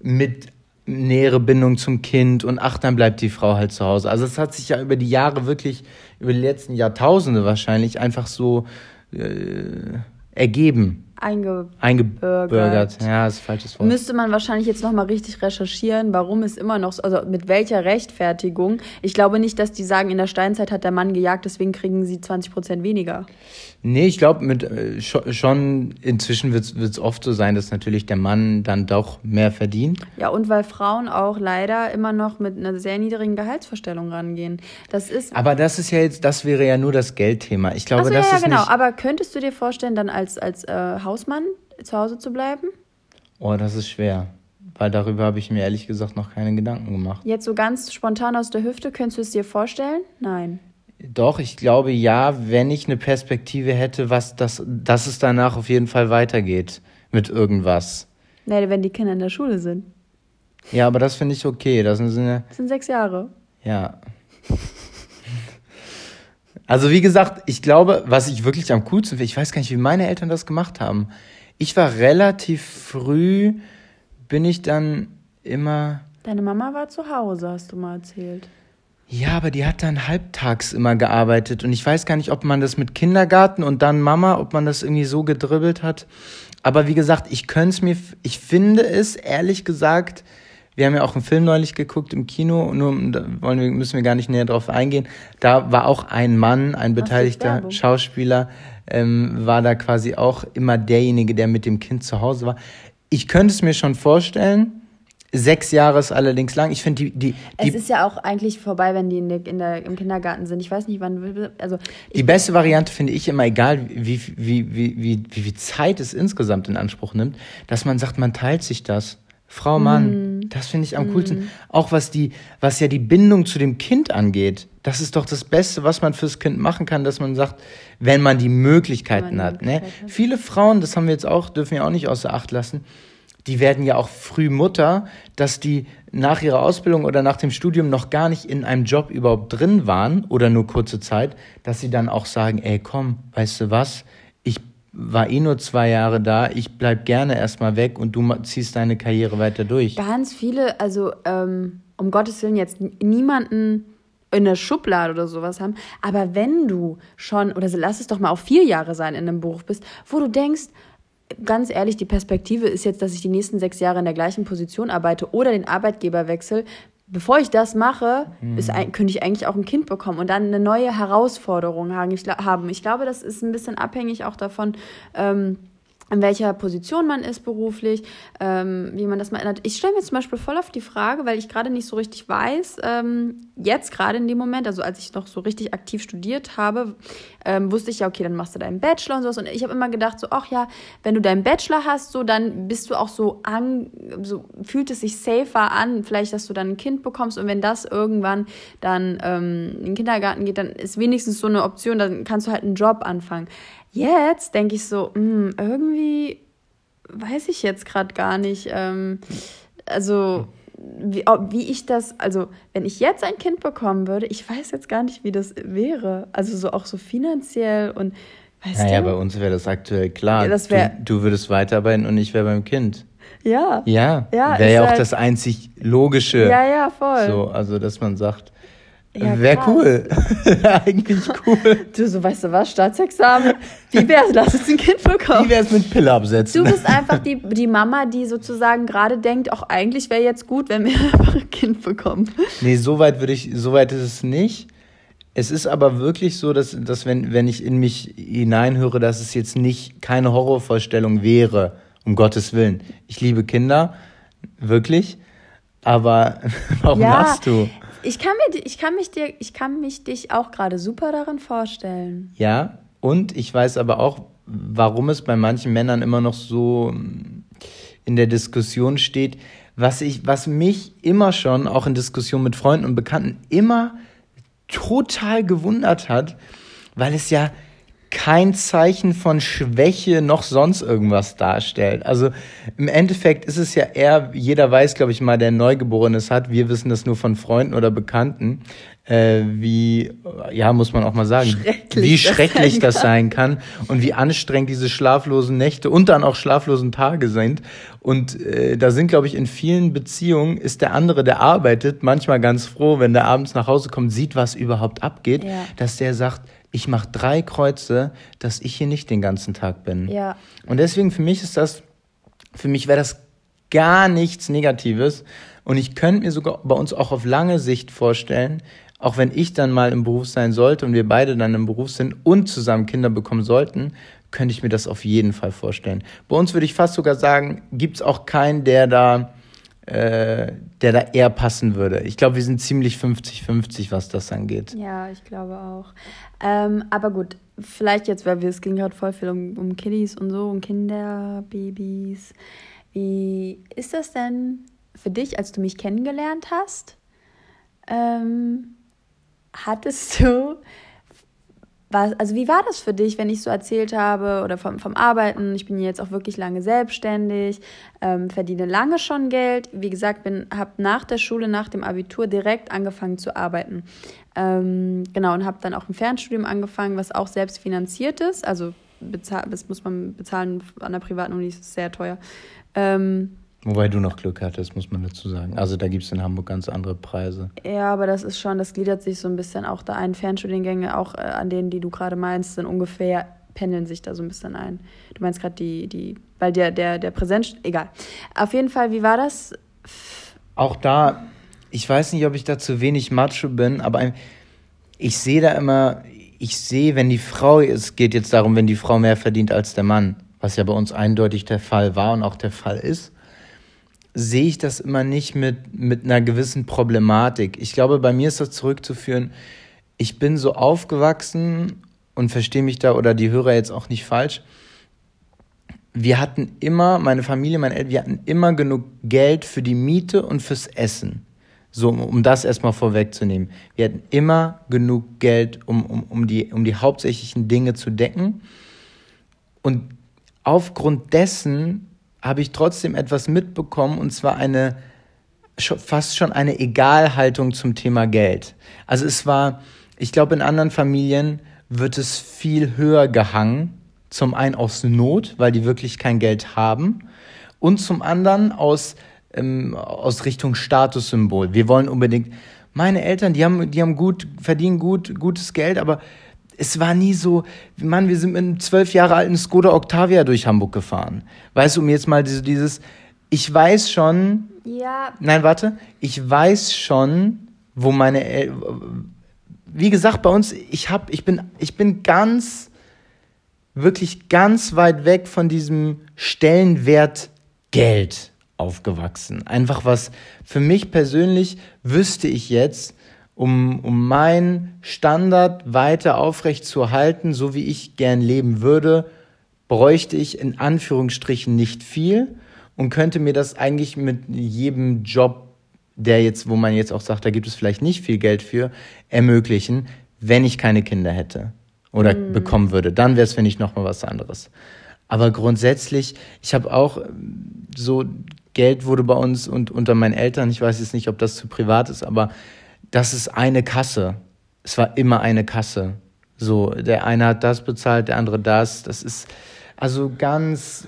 [SPEAKER 1] mit nähere Bindung zum Kind und ach, dann bleibt die Frau halt zu Hause. Also es hat sich ja über die Jahre wirklich, über die letzten Jahrtausende wahrscheinlich einfach so äh, ergeben.
[SPEAKER 2] Eingebürgert.
[SPEAKER 1] Eingebürgert. Ja, das ist falsches Wort.
[SPEAKER 2] Müsste man wahrscheinlich jetzt nochmal richtig recherchieren, warum es immer noch so, also mit welcher Rechtfertigung. Ich glaube nicht, dass die sagen, in der Steinzeit hat der Mann gejagt, deswegen kriegen sie 20 Prozent weniger.
[SPEAKER 1] Nee, ich glaube, mit äh, schon inzwischen wird es oft so sein, dass natürlich der Mann dann doch mehr verdient.
[SPEAKER 2] Ja, und weil Frauen auch leider immer noch mit einer sehr niedrigen Gehaltsvorstellung rangehen. Das ist.
[SPEAKER 1] Aber das ist ja jetzt, das wäre ja nur das Geldthema. Ich glaube,
[SPEAKER 2] so,
[SPEAKER 1] das
[SPEAKER 2] ja, ja,
[SPEAKER 1] ist
[SPEAKER 2] genau.
[SPEAKER 1] nicht.
[SPEAKER 2] Aber könntest du dir vorstellen, dann als als äh, Hausmann zu Hause zu bleiben?
[SPEAKER 1] Oh, das ist schwer. Weil darüber habe ich mir ehrlich gesagt noch keine Gedanken gemacht.
[SPEAKER 2] Jetzt so ganz spontan aus der Hüfte, könntest du es dir vorstellen? Nein.
[SPEAKER 1] Doch, ich glaube ja, wenn ich eine Perspektive hätte, was das, dass es danach auf jeden Fall weitergeht mit irgendwas.
[SPEAKER 2] Nee, wenn die Kinder in der Schule sind.
[SPEAKER 1] Ja, aber das finde ich okay. Das sind,
[SPEAKER 2] das sind sechs Jahre.
[SPEAKER 1] Ja. Also wie gesagt, ich glaube, was ich wirklich am coolsten finde, ich weiß gar nicht, wie meine Eltern das gemacht haben. Ich war relativ früh, bin ich dann immer.
[SPEAKER 2] Deine Mama war zu Hause, hast du mal erzählt.
[SPEAKER 1] Ja, aber die hat dann halbtags immer gearbeitet und ich weiß gar nicht, ob man das mit Kindergarten und dann Mama, ob man das irgendwie so gedribbelt hat. Aber wie gesagt, ich könnte es mir, ich finde es ehrlich gesagt, wir haben ja auch einen Film neulich geguckt im Kino, nur da wollen wir, müssen wir gar nicht näher drauf eingehen. Da war auch ein Mann, ein beteiligter Schauspieler, ähm, war da quasi auch immer derjenige, der mit dem Kind zu Hause war. Ich könnte es mir schon vorstellen, Sechs Jahre ist allerdings lang. Ich finde die, die, die.
[SPEAKER 2] Es ist ja auch eigentlich vorbei, wenn die in der, in der, im Kindergarten sind. Ich weiß nicht, wann. Also
[SPEAKER 1] die beste Variante finde ich immer, egal wie, wie, wie, wie, wie, wie viel Zeit es insgesamt in Anspruch nimmt, dass man sagt, man teilt sich das. Frau, Mann, mm. das finde ich am mm. coolsten. Auch was die, was ja die Bindung zu dem Kind angeht. Das ist doch das Beste, was man fürs Kind machen kann, dass man sagt, wenn man die Möglichkeiten man hat. Ne? Viele Frauen, das haben wir jetzt auch, dürfen wir auch nicht außer Acht lassen, die werden ja auch früh Mutter, dass die nach ihrer Ausbildung oder nach dem Studium noch gar nicht in einem Job überhaupt drin waren oder nur kurze Zeit, dass sie dann auch sagen, ey, komm, weißt du was, war eh nur zwei Jahre da, ich bleib gerne erstmal weg und du ziehst deine Karriere weiter durch.
[SPEAKER 2] Ganz viele, also ähm, um Gottes Willen jetzt niemanden in der Schublade oder sowas haben, aber wenn du schon, oder lass es doch mal auch vier Jahre sein in einem Beruf bist, wo du denkst, ganz ehrlich, die Perspektive ist jetzt, dass ich die nächsten sechs Jahre in der gleichen Position arbeite oder den Arbeitgeber wechsle. Bevor ich das mache, mhm. ist, könnte ich eigentlich auch ein Kind bekommen und dann eine neue Herausforderung haben. Ich, glaube, das ist ein bisschen abhängig auch davon, ähm, in welcher Position man ist beruflich, ähm, wie man das mal ändert. Ich stelle mir zum Beispiel voll auf die Frage, weil ich gerade nicht so richtig weiß, ähm, jetzt gerade in dem Moment, also als ich noch so richtig aktiv studiert habe, ähm, wusste ich ja, okay, dann machst du deinen Bachelor und sowas. Und ich habe immer gedacht, so, ach ja, wenn du deinen Bachelor hast, so, dann bist du auch so an, so fühlt es sich safer an, vielleicht, dass du dann ein Kind bekommst. Und wenn das irgendwann dann ähm, in den Kindergarten geht, dann ist wenigstens so eine Option, dann kannst du halt einen Job anfangen. Jetzt denke ich so, mh, hm, irgendwie weiß ich jetzt gerade gar nicht. Ähm, also wie, wie ich das, also wenn ich jetzt ein Kind bekommen würde, ich weiß jetzt gar nicht, wie das wäre. Also so auch so finanziell und
[SPEAKER 1] weißt naja, du? bei uns wäre das aktuell klar. Ja, das wär, du, du würdest weiterarbeiten und ich wäre beim Kind. Ja. Ja. ja wäre ja auch halt, das einzig Logische.
[SPEAKER 2] Ja, ja, voll.
[SPEAKER 1] So, also dass man sagt, ja, Wäre cool. Eigentlich cool.
[SPEAKER 2] Du, so weißt du was, Staatsexamen. Wie wär's? Lass uns ein Kind bekommen.
[SPEAKER 1] Wie wär's mit Pille absetzen?
[SPEAKER 2] Du bist einfach die, die Mama, die sozusagen gerade denkt, auch eigentlich wäre jetzt gut, wenn wir einfach ein Kind bekommen.
[SPEAKER 1] Nee, so weit würde ich, so weit ist es nicht. Es ist aber wirklich so, dass, dass wenn, wenn ich in mich hineinhöre, dass es jetzt nicht keine Horrorvorstellung wäre, um Gottes Willen. Ich liebe Kinder, wirklich. Aber warum ja, lachst du?
[SPEAKER 2] Ich kann, mir, ich, kann mich dir, ich kann mich dich auch gerade super darin vorstellen.
[SPEAKER 1] Ja, und ich weiß aber auch, warum es bei manchen Männern immer noch so hm, in der Diskussion steht. Was, ich, was mich immer schon, auch in Diskussionen mit Freunden und Bekannten, immer total gewundert hat, weil es ja kein Zeichen von Schwäche noch sonst irgendwas darstellt. Also im Endeffekt ist es ja eher, jeder weiß, glaube ich mal, der Neugeborenes hat, wir wissen das nur von Freunden oder Bekannten, äh, wie, ja, muss man auch mal sagen, schrecklich wie schrecklich das sein, das sein, kann und wie anstrengend diese schlaflosen Nächte und dann auch schlaflosen Tage sind. Und äh, da sind, glaube ich, in vielen Beziehungen ist der andere, der arbeitet, manchmal ganz froh, wenn der abends nach Hause kommt, sieht, was überhaupt abgeht, ja. dass der sagt, ich mache drei Kreuze, dass ich hier nicht den ganzen Tag bin. Ja. Und deswegen für mich ist das, für mich wäre das gar nichts Negatives. Und ich könnte mir sogar bei uns auch auf lange Sicht vorstellen, auch wenn ich dann mal im Beruf sein sollte und wir beide dann im Beruf sind und zusammen Kinder bekommen sollten, könnte ich mir das auf jeden Fall vorstellen. Bei uns würde ich fast sogar sagen, gibt es auch keinen, der da äh, der da eher passen würde. Ich glaube, wir sind ziemlich 50-50, was das angeht.
[SPEAKER 2] Ja, ich glaube auch. Ähm, aber gut, vielleicht jetzt, weil wir, es ging gerade voll viel um, um Kiddies und so, um Kinder, Babys. Wie ist das denn für dich, als du mich kennengelernt hast? Ähm, hattest du was, also wie war das für dich, wenn ich so erzählt habe oder vom, vom Arbeiten? Ich bin jetzt auch wirklich lange selbstständig, ähm, verdiene lange schon Geld. Wie gesagt, bin, habe nach der Schule, nach dem Abitur direkt angefangen zu arbeiten. Ähm, genau, und habe dann auch ein Fernstudium angefangen, was auch selbst finanziert ist. Also bezahl, das muss man bezahlen an der privaten Uni, ist sehr teuer. Ähm,
[SPEAKER 1] Wobei du noch Glück hattest, muss man dazu sagen. Also da gibt es in Hamburg ganz andere Preise.
[SPEAKER 2] Ja, aber das ist schon, das gliedert sich so ein bisschen auch da ein. Fernstudiengänge, auch äh, an denen, die du gerade meinst, sind ungefähr, pendeln sich da so ein bisschen ein. Du meinst gerade die, die, weil der, der, der Präsenz, egal. Auf jeden Fall, wie war das?
[SPEAKER 1] Auch da, ich weiß nicht, ob ich da zu wenig Macho bin, aber ich sehe da immer, ich sehe, wenn die Frau, es geht jetzt darum, wenn die Frau mehr verdient als der Mann, was ja bei uns eindeutig der Fall war und auch der Fall ist sehe ich das immer nicht mit, mit einer gewissen Problematik. Ich glaube, bei mir ist das zurückzuführen, ich bin so aufgewachsen und verstehe mich da oder die Hörer jetzt auch nicht falsch. Wir hatten immer, meine Familie, meine Eltern, wir hatten immer genug Geld für die Miete und fürs Essen. So, um das erstmal vorwegzunehmen. Wir hatten immer genug Geld, um, um, um, die, um die hauptsächlichen Dinge zu decken. Und aufgrund dessen habe ich trotzdem etwas mitbekommen und zwar eine fast schon eine Egalhaltung zum Thema Geld. Also es war, ich glaube, in anderen Familien wird es viel höher gehangen. Zum einen aus Not, weil die wirklich kein Geld haben, und zum anderen aus, ähm, aus Richtung Statussymbol. Wir wollen unbedingt, meine Eltern, die haben, die haben gut, verdienen gut, gutes Geld, aber es war nie so, Mann, wir sind mit einem zwölf Jahre alten Skoda Octavia durch Hamburg gefahren. Weißt du, um jetzt mal dieses, dieses ich weiß schon. Ja. Nein, warte. Ich weiß schon, wo meine El Wie gesagt, bei uns, ich hab, ich bin, ich bin ganz wirklich ganz weit weg von diesem Stellenwert Geld aufgewachsen. Einfach was für mich persönlich wüsste ich jetzt, um, um meinen Standard weiter aufrecht zu halten, so wie ich gern leben würde, bräuchte ich in Anführungsstrichen nicht viel und könnte mir das eigentlich mit jedem Job, der jetzt, wo man jetzt auch sagt, da gibt es vielleicht nicht viel Geld für, ermöglichen, wenn ich keine Kinder hätte oder mhm. bekommen würde. Dann wäre es, finde ich, nochmal was anderes. Aber grundsätzlich, ich habe auch so, Geld wurde bei uns und unter meinen Eltern, ich weiß jetzt nicht, ob das zu privat ist, aber das ist eine Kasse. Es war immer eine Kasse. So, der eine hat das bezahlt, der andere das. Das ist also ganz,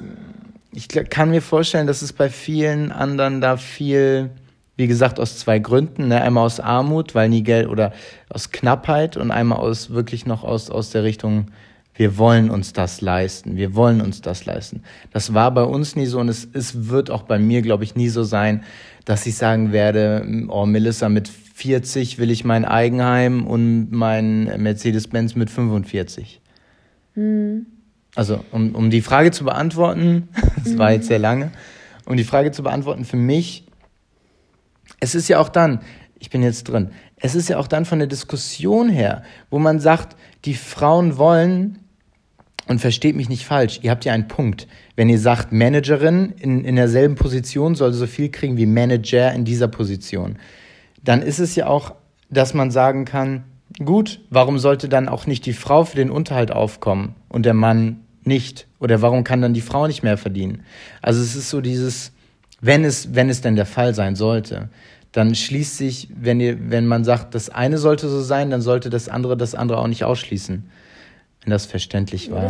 [SPEAKER 1] ich kann mir vorstellen, dass es bei vielen anderen da viel, wie gesagt, aus zwei Gründen. Ne? Einmal aus Armut, weil nie Geld oder aus Knappheit und einmal aus wirklich noch aus, aus der Richtung, wir wollen uns das leisten, wir wollen uns das leisten. Das war bei uns nie so und es, es wird auch bei mir, glaube ich, nie so sein, dass ich sagen werde, oh Melissa, mit 40 will ich mein Eigenheim und mein Mercedes-Benz mit 45. Hm. Also, um, um die Frage zu beantworten, das war jetzt sehr lange, um die Frage zu beantworten für mich, es ist ja auch dann, ich bin jetzt drin, es ist ja auch dann von der Diskussion her, wo man sagt, die Frauen wollen, und versteht mich nicht falsch, ihr habt ja einen Punkt. Wenn ihr sagt, Managerin in, in derselben Position soll so viel kriegen wie Manager in dieser Position dann ist es ja auch, dass man sagen kann, gut, warum sollte dann auch nicht die Frau für den Unterhalt aufkommen und der Mann nicht? Oder warum kann dann die Frau nicht mehr verdienen? Also es ist so dieses, wenn es, wenn es denn der Fall sein sollte, dann schließt sich, wenn ihr, wenn man sagt, das eine sollte so sein, dann sollte das andere das andere auch nicht ausschließen. Wenn das verständlich war. Ja,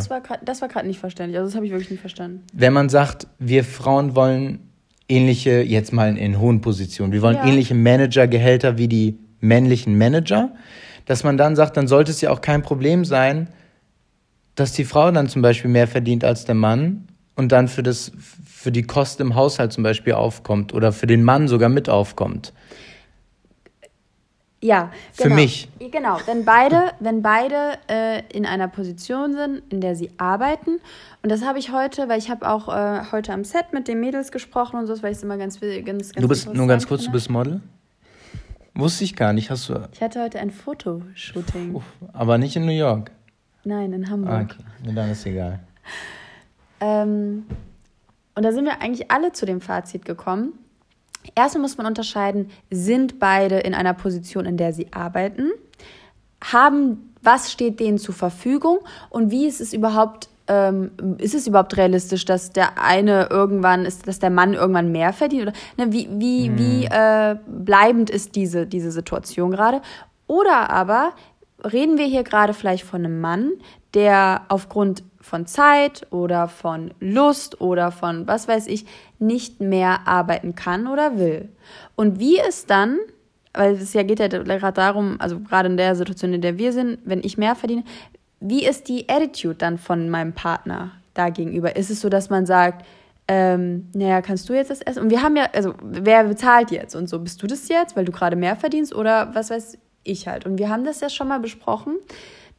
[SPEAKER 2] das war gerade nicht verständlich. Also das habe ich wirklich nicht verstanden.
[SPEAKER 1] Wenn man sagt, wir Frauen wollen ähnliche, jetzt mal in hohen Positionen, wir wollen ja. ähnliche Managergehälter wie die männlichen Manager, dass man dann sagt, dann sollte es ja auch kein Problem sein, dass die Frau dann zum Beispiel mehr verdient als der Mann und dann für, das, für die Kosten im Haushalt zum Beispiel aufkommt oder für den Mann sogar mit aufkommt.
[SPEAKER 2] Ja,
[SPEAKER 1] genau. Für mich.
[SPEAKER 2] Genau, wenn beide, wenn beide äh, in einer Position sind, in der sie arbeiten. Und das habe ich heute, weil ich habe auch äh, heute am Set mit den Mädels gesprochen und so, weil ich es immer ganz, ganz, ganz
[SPEAKER 1] Du bist nur ganz kurz, finde. du bist Model? Wusste ich gar nicht, hast du.
[SPEAKER 2] Ich hatte heute ein Fotoshooting.
[SPEAKER 1] aber nicht in New York.
[SPEAKER 2] Nein, in Hamburg.
[SPEAKER 1] Ah, okay, nee, dann ist egal.
[SPEAKER 2] Ähm, und da sind wir eigentlich alle zu dem Fazit gekommen, Erstmal muss man unterscheiden, sind beide in einer Position, in der sie arbeiten? Haben, was steht denen zur Verfügung? Und wie ist es überhaupt, ähm, ist es überhaupt realistisch, dass der eine irgendwann ist, dass der Mann irgendwann mehr verdient? Oder ne, wie, wie, hm. wie äh, bleibend ist diese, diese Situation gerade? Oder aber reden wir hier gerade vielleicht von einem Mann, der aufgrund von Zeit oder von Lust oder von was weiß ich nicht mehr arbeiten kann oder will. Und wie es dann, weil es ja geht ja gerade darum, also gerade in der Situation, in der wir sind, wenn ich mehr verdiene, wie ist die Attitude dann von meinem Partner da gegenüber? Ist es so, dass man sagt, ähm, naja, kannst du jetzt das essen? Und wir haben ja, also wer bezahlt jetzt und so, bist du das jetzt, weil du gerade mehr verdienst oder was weiß ich halt? Und wir haben das ja schon mal besprochen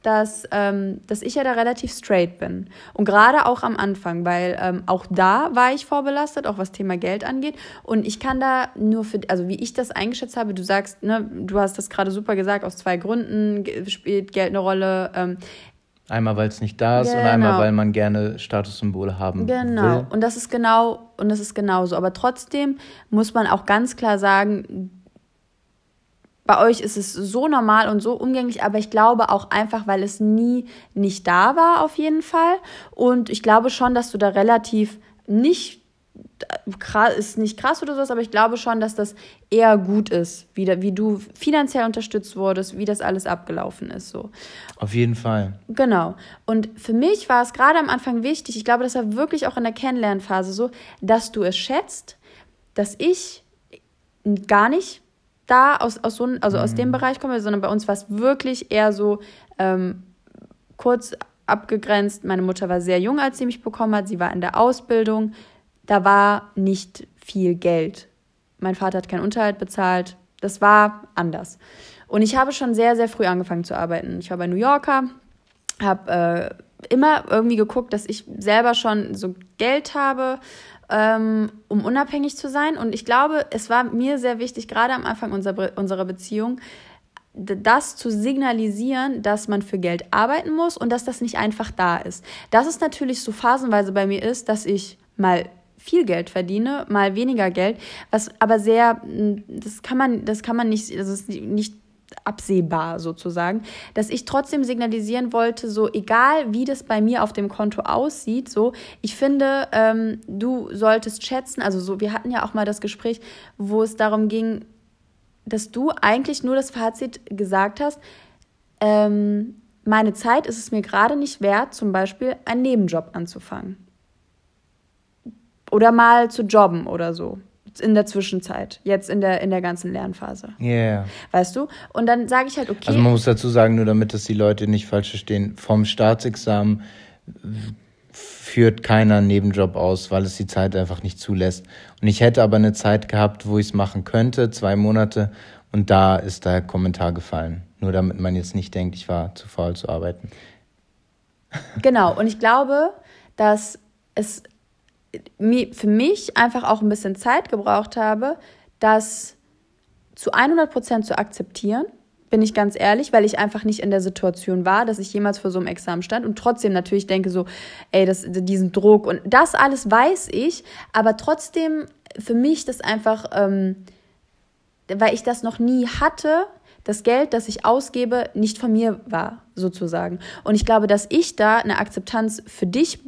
[SPEAKER 2] dass, ähm, dass ich ja da relativ straight bin. Und gerade auch am Anfang, weil ähm, auch da war ich vorbelastet, auch was Thema Geld angeht. Und ich kann da nur für, also wie ich das eingeschätzt habe, du sagst, ne, du hast das gerade super gesagt, aus zwei Gründen spielt Geld eine Rolle. Ähm,
[SPEAKER 1] Einmal, weil es nicht da ist genau. und einmal, weil man gerne Statussymbole haben
[SPEAKER 2] genau.
[SPEAKER 1] will.
[SPEAKER 2] Genau. Und das ist genau, und das ist genauso. Aber trotzdem muss man auch ganz klar sagen, bei euch ist es so normal und so umgänglich, aber ich glaube auch einfach, weil es nie nicht da war, auf jeden Fall. Und ich glaube schon, dass du da relativ nicht krass, ist nicht krass oder sowas, aber ich glaube schon, dass das eher gut ist, wie, wie du finanziell unterstützt wurdest, wie das alles abgelaufen ist. So.
[SPEAKER 1] Auf jeden Fall.
[SPEAKER 2] Genau. Und für mich war es gerade am Anfang wichtig, ich glaube, das war wirklich auch in der Kennenlernphase so, dass du es schätzt, dass ich gar nicht da aus, aus, so, also mhm. aus dem mhm. Bereich komme, sondern bei uns war es wirklich eher so ähm, kurz abgegrenzt. Meine Mutter war sehr jung, als sie mich bekommen hat. Sie war in der Ausbildung. Da war nicht viel Geld. Mein Vater hat keinen Unterhalt bezahlt. Das war anders. Und ich habe schon sehr, sehr früh angefangen zu arbeiten. Ich war bei New Yorker, habe äh, immer irgendwie geguckt, dass ich selber schon so Geld habe, ähm, um unabhängig zu sein. Und ich glaube, es war mir sehr wichtig, gerade am Anfang unserer, unserer Beziehung, das zu signalisieren, dass man für Geld arbeiten muss und dass das nicht einfach da ist. Dass es natürlich so phasenweise bei mir ist, dass ich mal viel Geld verdiene, mal weniger Geld, was aber sehr, das kann man, das kann man nicht, das ist nicht absehbar sozusagen, dass ich trotzdem signalisieren wollte, so egal wie das bei mir auf dem Konto aussieht, so ich finde, ähm, du solltest schätzen, also so, wir hatten ja auch mal das Gespräch, wo es darum ging, dass du eigentlich nur das Fazit gesagt hast, ähm, meine Zeit ist es mir gerade nicht wert, zum Beispiel einen Nebenjob anzufangen. Oder mal zu jobben oder so in der Zwischenzeit, jetzt in der, in der ganzen Lernphase. Ja. Yeah. Weißt du? Und dann sage ich halt, okay.
[SPEAKER 1] Also man muss dazu sagen, nur damit das die Leute nicht falsch verstehen, vom Staatsexamen führt keiner einen Nebenjob aus, weil es die Zeit einfach nicht zulässt. Und ich hätte aber eine Zeit gehabt, wo ich es machen könnte, zwei Monate, und da ist der Kommentar gefallen. Nur damit man jetzt nicht denkt, ich war zu faul zu arbeiten.
[SPEAKER 2] Genau, und ich glaube, dass es für mich einfach auch ein bisschen Zeit gebraucht habe, das zu 100 Prozent zu akzeptieren, bin ich ganz ehrlich, weil ich einfach nicht in der Situation war, dass ich jemals vor so einem Examen stand und trotzdem natürlich denke so, ey, das, diesen Druck und das alles weiß ich, aber trotzdem für mich das einfach, ähm, weil ich das noch nie hatte, das Geld, das ich ausgebe, nicht von mir war, sozusagen. Und ich glaube, dass ich da eine Akzeptanz für dich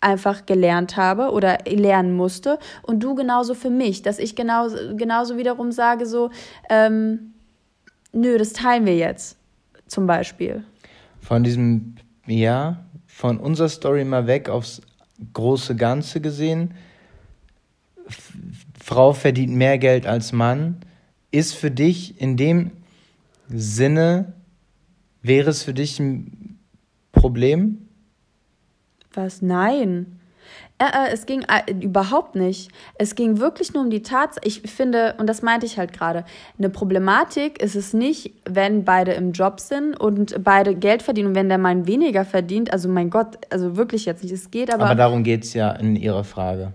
[SPEAKER 2] einfach gelernt habe oder lernen musste und du genauso für mich, dass ich genauso, genauso wiederum sage so, ähm, nö, das teilen wir jetzt zum Beispiel.
[SPEAKER 1] Von diesem, ja, von unserer Story mal weg aufs große Ganze gesehen, Frau verdient mehr Geld als Mann, ist für dich in dem Sinne, wäre es für dich ein Problem?
[SPEAKER 2] Was? Nein. Äh, äh, es ging äh, überhaupt nicht. Es ging wirklich nur um die Tatsache. Ich finde, und das meinte ich halt gerade, eine Problematik ist es nicht, wenn beide im Job sind und beide Geld verdienen und wenn der Mann weniger verdient. Also mein Gott, also wirklich jetzt nicht. Es geht aber.
[SPEAKER 1] Aber darum geht es ja in Ihrer Frage.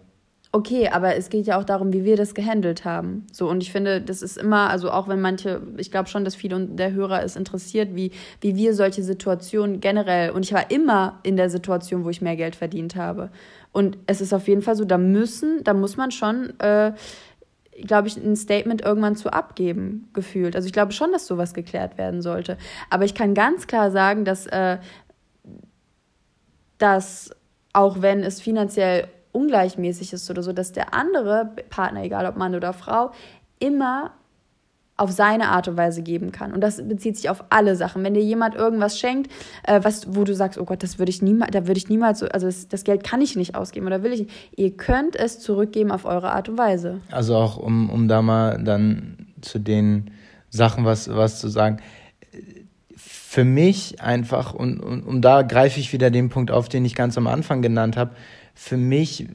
[SPEAKER 2] Okay, aber es geht ja auch darum, wie wir das gehandelt haben. So, und ich finde, das ist immer, also auch wenn manche, ich glaube schon, dass viele der Hörer es interessiert, wie, wie wir solche Situationen generell, und ich war immer in der Situation, wo ich mehr Geld verdient habe. Und es ist auf jeden Fall so, da müssen, da muss man schon, äh, glaube ich, ein Statement irgendwann zu abgeben, gefühlt. Also ich glaube schon, dass sowas geklärt werden sollte. Aber ich kann ganz klar sagen, dass, äh, dass auch wenn es finanziell ungleichmäßig ist oder so, dass der andere Partner, egal ob Mann oder Frau, immer auf seine Art und Weise geben kann. Und das bezieht sich auf alle Sachen. Wenn dir jemand irgendwas schenkt, äh, was, wo du sagst, oh Gott, das würde ich niemals, da würde ich niemals so, also das, das, Geld kann ich nicht ausgeben oder will ich nicht. Ihr könnt es zurückgeben auf eure Art und Weise.
[SPEAKER 1] Also auch, um, um da mal dann zu den Sachen was, was zu sagen. Für mich einfach, und, und, und da greife ich wieder den Punkt auf, den ich ganz am Anfang genannt habe, für mich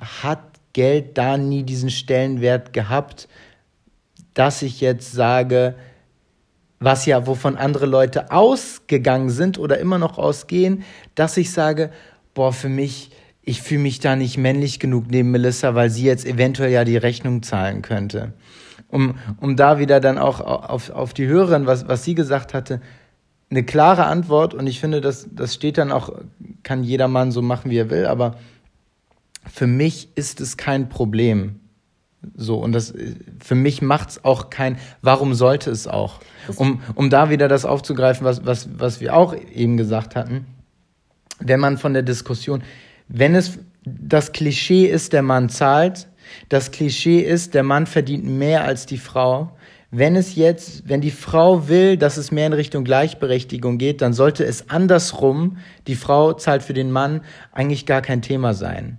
[SPEAKER 1] hat Geld da nie diesen Stellenwert gehabt, dass ich jetzt sage, was ja, wovon andere Leute ausgegangen sind oder immer noch ausgehen, dass ich sage, boah, für mich, ich fühle mich da nicht männlich genug neben Melissa, weil sie jetzt eventuell ja die Rechnung zahlen könnte. Um, um da wieder dann auch auf, auf die Hörerin, was, was sie gesagt hatte, eine klare Antwort und ich finde, das, das steht dann auch, kann jeder Mann so machen, wie er will, aber für mich ist es kein Problem. So, und das, für mich macht es auch kein, warum sollte es auch? Um, um da wieder das aufzugreifen, was, was, was wir auch eben gesagt hatten, wenn man von der Diskussion, wenn es das Klischee ist, der Mann zahlt, das Klischee ist, der Mann verdient mehr als die Frau, wenn es jetzt, wenn die Frau will, dass es mehr in Richtung Gleichberechtigung geht, dann sollte es andersrum, die Frau zahlt für den Mann, eigentlich gar kein Thema sein.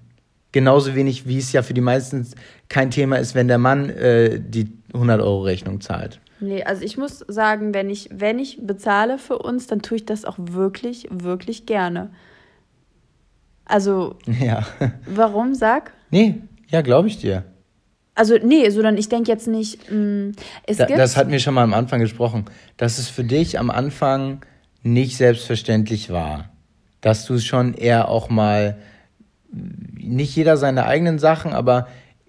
[SPEAKER 1] Genauso wenig, wie es ja für die meisten kein Thema ist, wenn der Mann äh, die 100-Euro-Rechnung zahlt.
[SPEAKER 2] Nee, also ich muss sagen, wenn ich, wenn ich bezahle für uns, dann tue ich das auch wirklich, wirklich gerne. Also. Ja. Warum, sag?
[SPEAKER 1] Nee, ja, glaube ich dir.
[SPEAKER 2] Also nee, sondern ich denke jetzt nicht, mh, mm,
[SPEAKER 1] es da, gibt... Das hatten wir schon mal am Anfang gesprochen, dass es für dich am Anfang nicht selbstverständlich war. dass du schon eher auch mal, nicht jeder seine eigenen Sachen, aber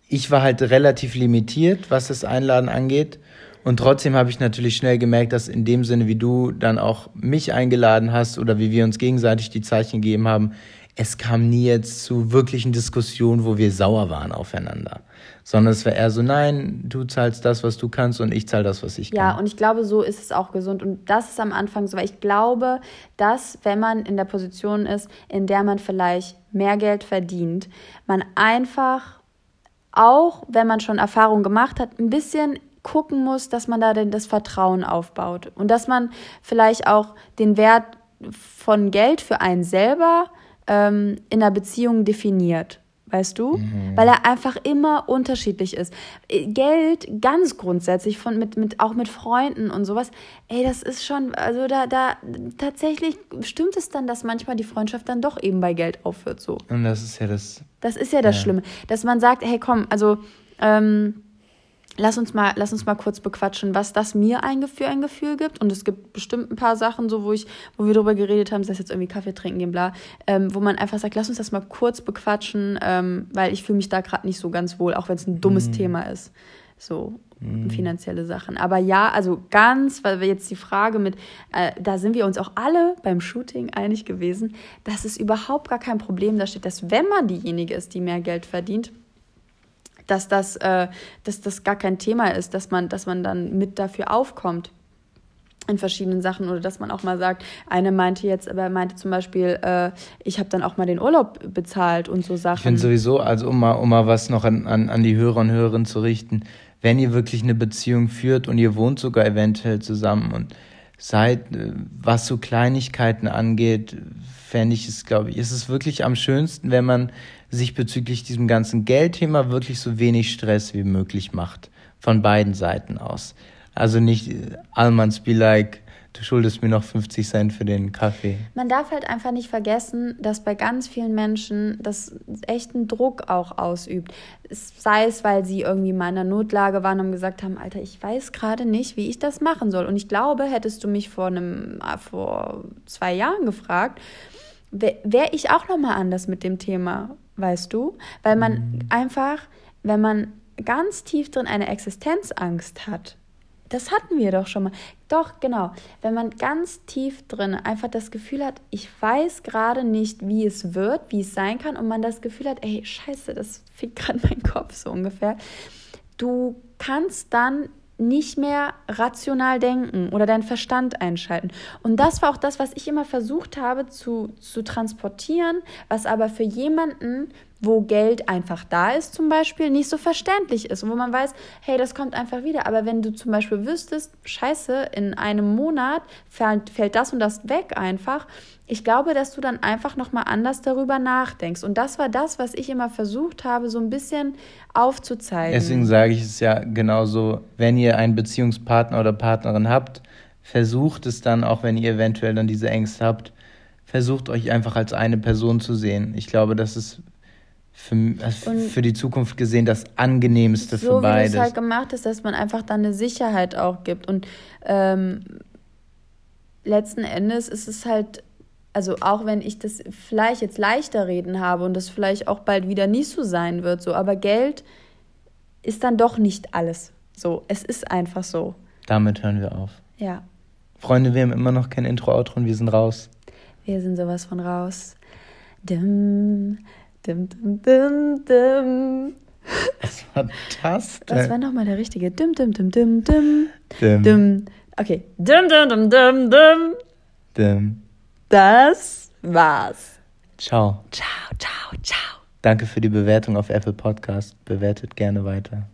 [SPEAKER 1] ich war halt relativ limitiert, was das Einladen angeht. Und trotzdem habe ich natürlich schnell gemerkt, dass in dem Sinne, wie du dann auch mich eingeladen hast oder wie wir uns gegenseitig die Zeichen gegeben haben, es kam nie jetzt zu wirklichen Diskussionen, wo wir sauer waren aufeinander. Sondern es war eher so, nein, du zahlst das, was du kannst und ich zahle das, was ich kann.
[SPEAKER 2] Ja, und ich glaube, so ist es auch gesund. Und das ist am Anfang so, weil ich glaube, dass wenn man in der Position ist, in der man vielleicht mehr Geld verdient, man einfach auch, wenn man schon Erfahrung gemacht hat, ein bisschen gucken muss, dass man da denn das Vertrauen aufbaut und dass man vielleicht auch den Wert von Geld für einen selber ähm, in einer Beziehung definiert. Weißt du? Mhm. Weil er einfach immer unterschiedlich ist. Äh, Geld ganz grundsätzlich, von, mit, mit, auch mit Freunden und sowas, ey, das ist schon, also da, da tatsächlich stimmt es dann, dass manchmal die Freundschaft dann doch eben bei Geld aufhört. So.
[SPEAKER 1] Und das ist ja das.
[SPEAKER 2] Das ist ja das ja. Schlimme. Dass man sagt, hey komm, also ähm, Lass uns mal, lass uns mal kurz bequatschen, was das mir ein für ein Gefühl gibt. Und es gibt bestimmt ein paar Sachen, so wo ich, wo wir darüber geredet haben, sei es jetzt irgendwie Kaffee trinken gehen, bla, ähm, wo man einfach sagt, lass uns das mal kurz bequatschen, ähm, weil ich fühle mich da gerade nicht so ganz wohl, auch wenn es ein dummes mhm. Thema ist. So mhm. finanzielle Sachen. Aber ja, also ganz, weil wir jetzt die Frage mit, äh, da sind wir uns auch alle beim Shooting einig gewesen, dass es überhaupt gar kein Problem da steht, dass wenn man diejenige ist, die mehr Geld verdient, dass das, äh, dass das gar kein Thema ist, dass man, dass man dann mit dafür aufkommt in verschiedenen Sachen oder dass man auch mal sagt, eine meinte jetzt, aber meinte zum Beispiel, äh, ich habe dann auch mal den Urlaub bezahlt und so Sachen.
[SPEAKER 1] Ich finde sowieso, also um mal, um mal was noch an, an, an die Hörer und Hörerinnen zu richten, wenn ihr wirklich eine Beziehung führt und ihr wohnt sogar eventuell zusammen und seid, äh, was so Kleinigkeiten angeht, fände ich es, glaube ich, ist es wirklich am schönsten, wenn man sich bezüglich diesem ganzen Geldthema wirklich so wenig Stress wie möglich macht. Von beiden Seiten aus. Also nicht äh, Almans be like, du schuldest mir noch 50 Cent für den Kaffee.
[SPEAKER 2] Man darf halt einfach nicht vergessen, dass bei ganz vielen Menschen das echten Druck auch ausübt. Sei es, weil sie irgendwie mal in einer Notlage waren und gesagt haben, Alter, ich weiß gerade nicht, wie ich das machen soll. Und ich glaube, hättest du mich vor einem, äh, vor zwei Jahren gefragt, wäre ich auch nochmal anders mit dem Thema weißt du? Weil man mhm. einfach, wenn man ganz tief drin eine Existenzangst hat, das hatten wir doch schon mal. Doch, genau. Wenn man ganz tief drin einfach das Gefühl hat, ich weiß gerade nicht, wie es wird, wie es sein kann, und man das Gefühl hat, ey, scheiße, das fickt gerade mein Kopf so ungefähr. Du kannst dann nicht mehr rational denken oder deinen Verstand einschalten. Und das war auch das, was ich immer versucht habe zu, zu transportieren, was aber für jemanden, wo Geld einfach da ist zum Beispiel, nicht so verständlich ist und wo man weiß, hey, das kommt einfach wieder. Aber wenn du zum Beispiel wüsstest, scheiße, in einem Monat fällt, fällt das und das weg einfach, ich glaube, dass du dann einfach nochmal anders darüber nachdenkst. Und das war das, was ich immer versucht habe, so ein bisschen aufzuzeigen.
[SPEAKER 1] Deswegen sage ich es ja genauso, wenn ihr einen Beziehungspartner oder Partnerin habt, versucht es dann, auch wenn ihr eventuell dann diese Ängste habt, versucht euch einfach als eine Person zu sehen. Ich glaube, das ist für, für die Zukunft gesehen das angenehmste so für beide.
[SPEAKER 2] So wie es halt gemacht ist, dass man einfach dann eine Sicherheit auch gibt. Und ähm, letzten Endes ist es halt also auch wenn ich das vielleicht jetzt leichter reden habe und das vielleicht auch bald wieder nicht so sein wird, so, aber Geld ist dann doch nicht alles. So, es ist einfach so.
[SPEAKER 1] Damit hören wir auf.
[SPEAKER 2] Ja.
[SPEAKER 1] Freunde, wir haben immer noch kein Intro-Outro und wir sind raus.
[SPEAKER 2] Wir sind sowas von raus. Dim, dim, dim, dim, dim.
[SPEAKER 1] Was war das
[SPEAKER 2] denn? Das war nochmal der richtige. Dim, dim, dim, dim, dim. Dim. dim. Okay. Dim, dim, dim, dim, dim.
[SPEAKER 1] Dim.
[SPEAKER 2] Das war's.
[SPEAKER 1] Ciao.
[SPEAKER 2] Ciao, ciao, ciao.
[SPEAKER 1] Danke für die Bewertung auf Apple Podcast. Bewertet gerne weiter.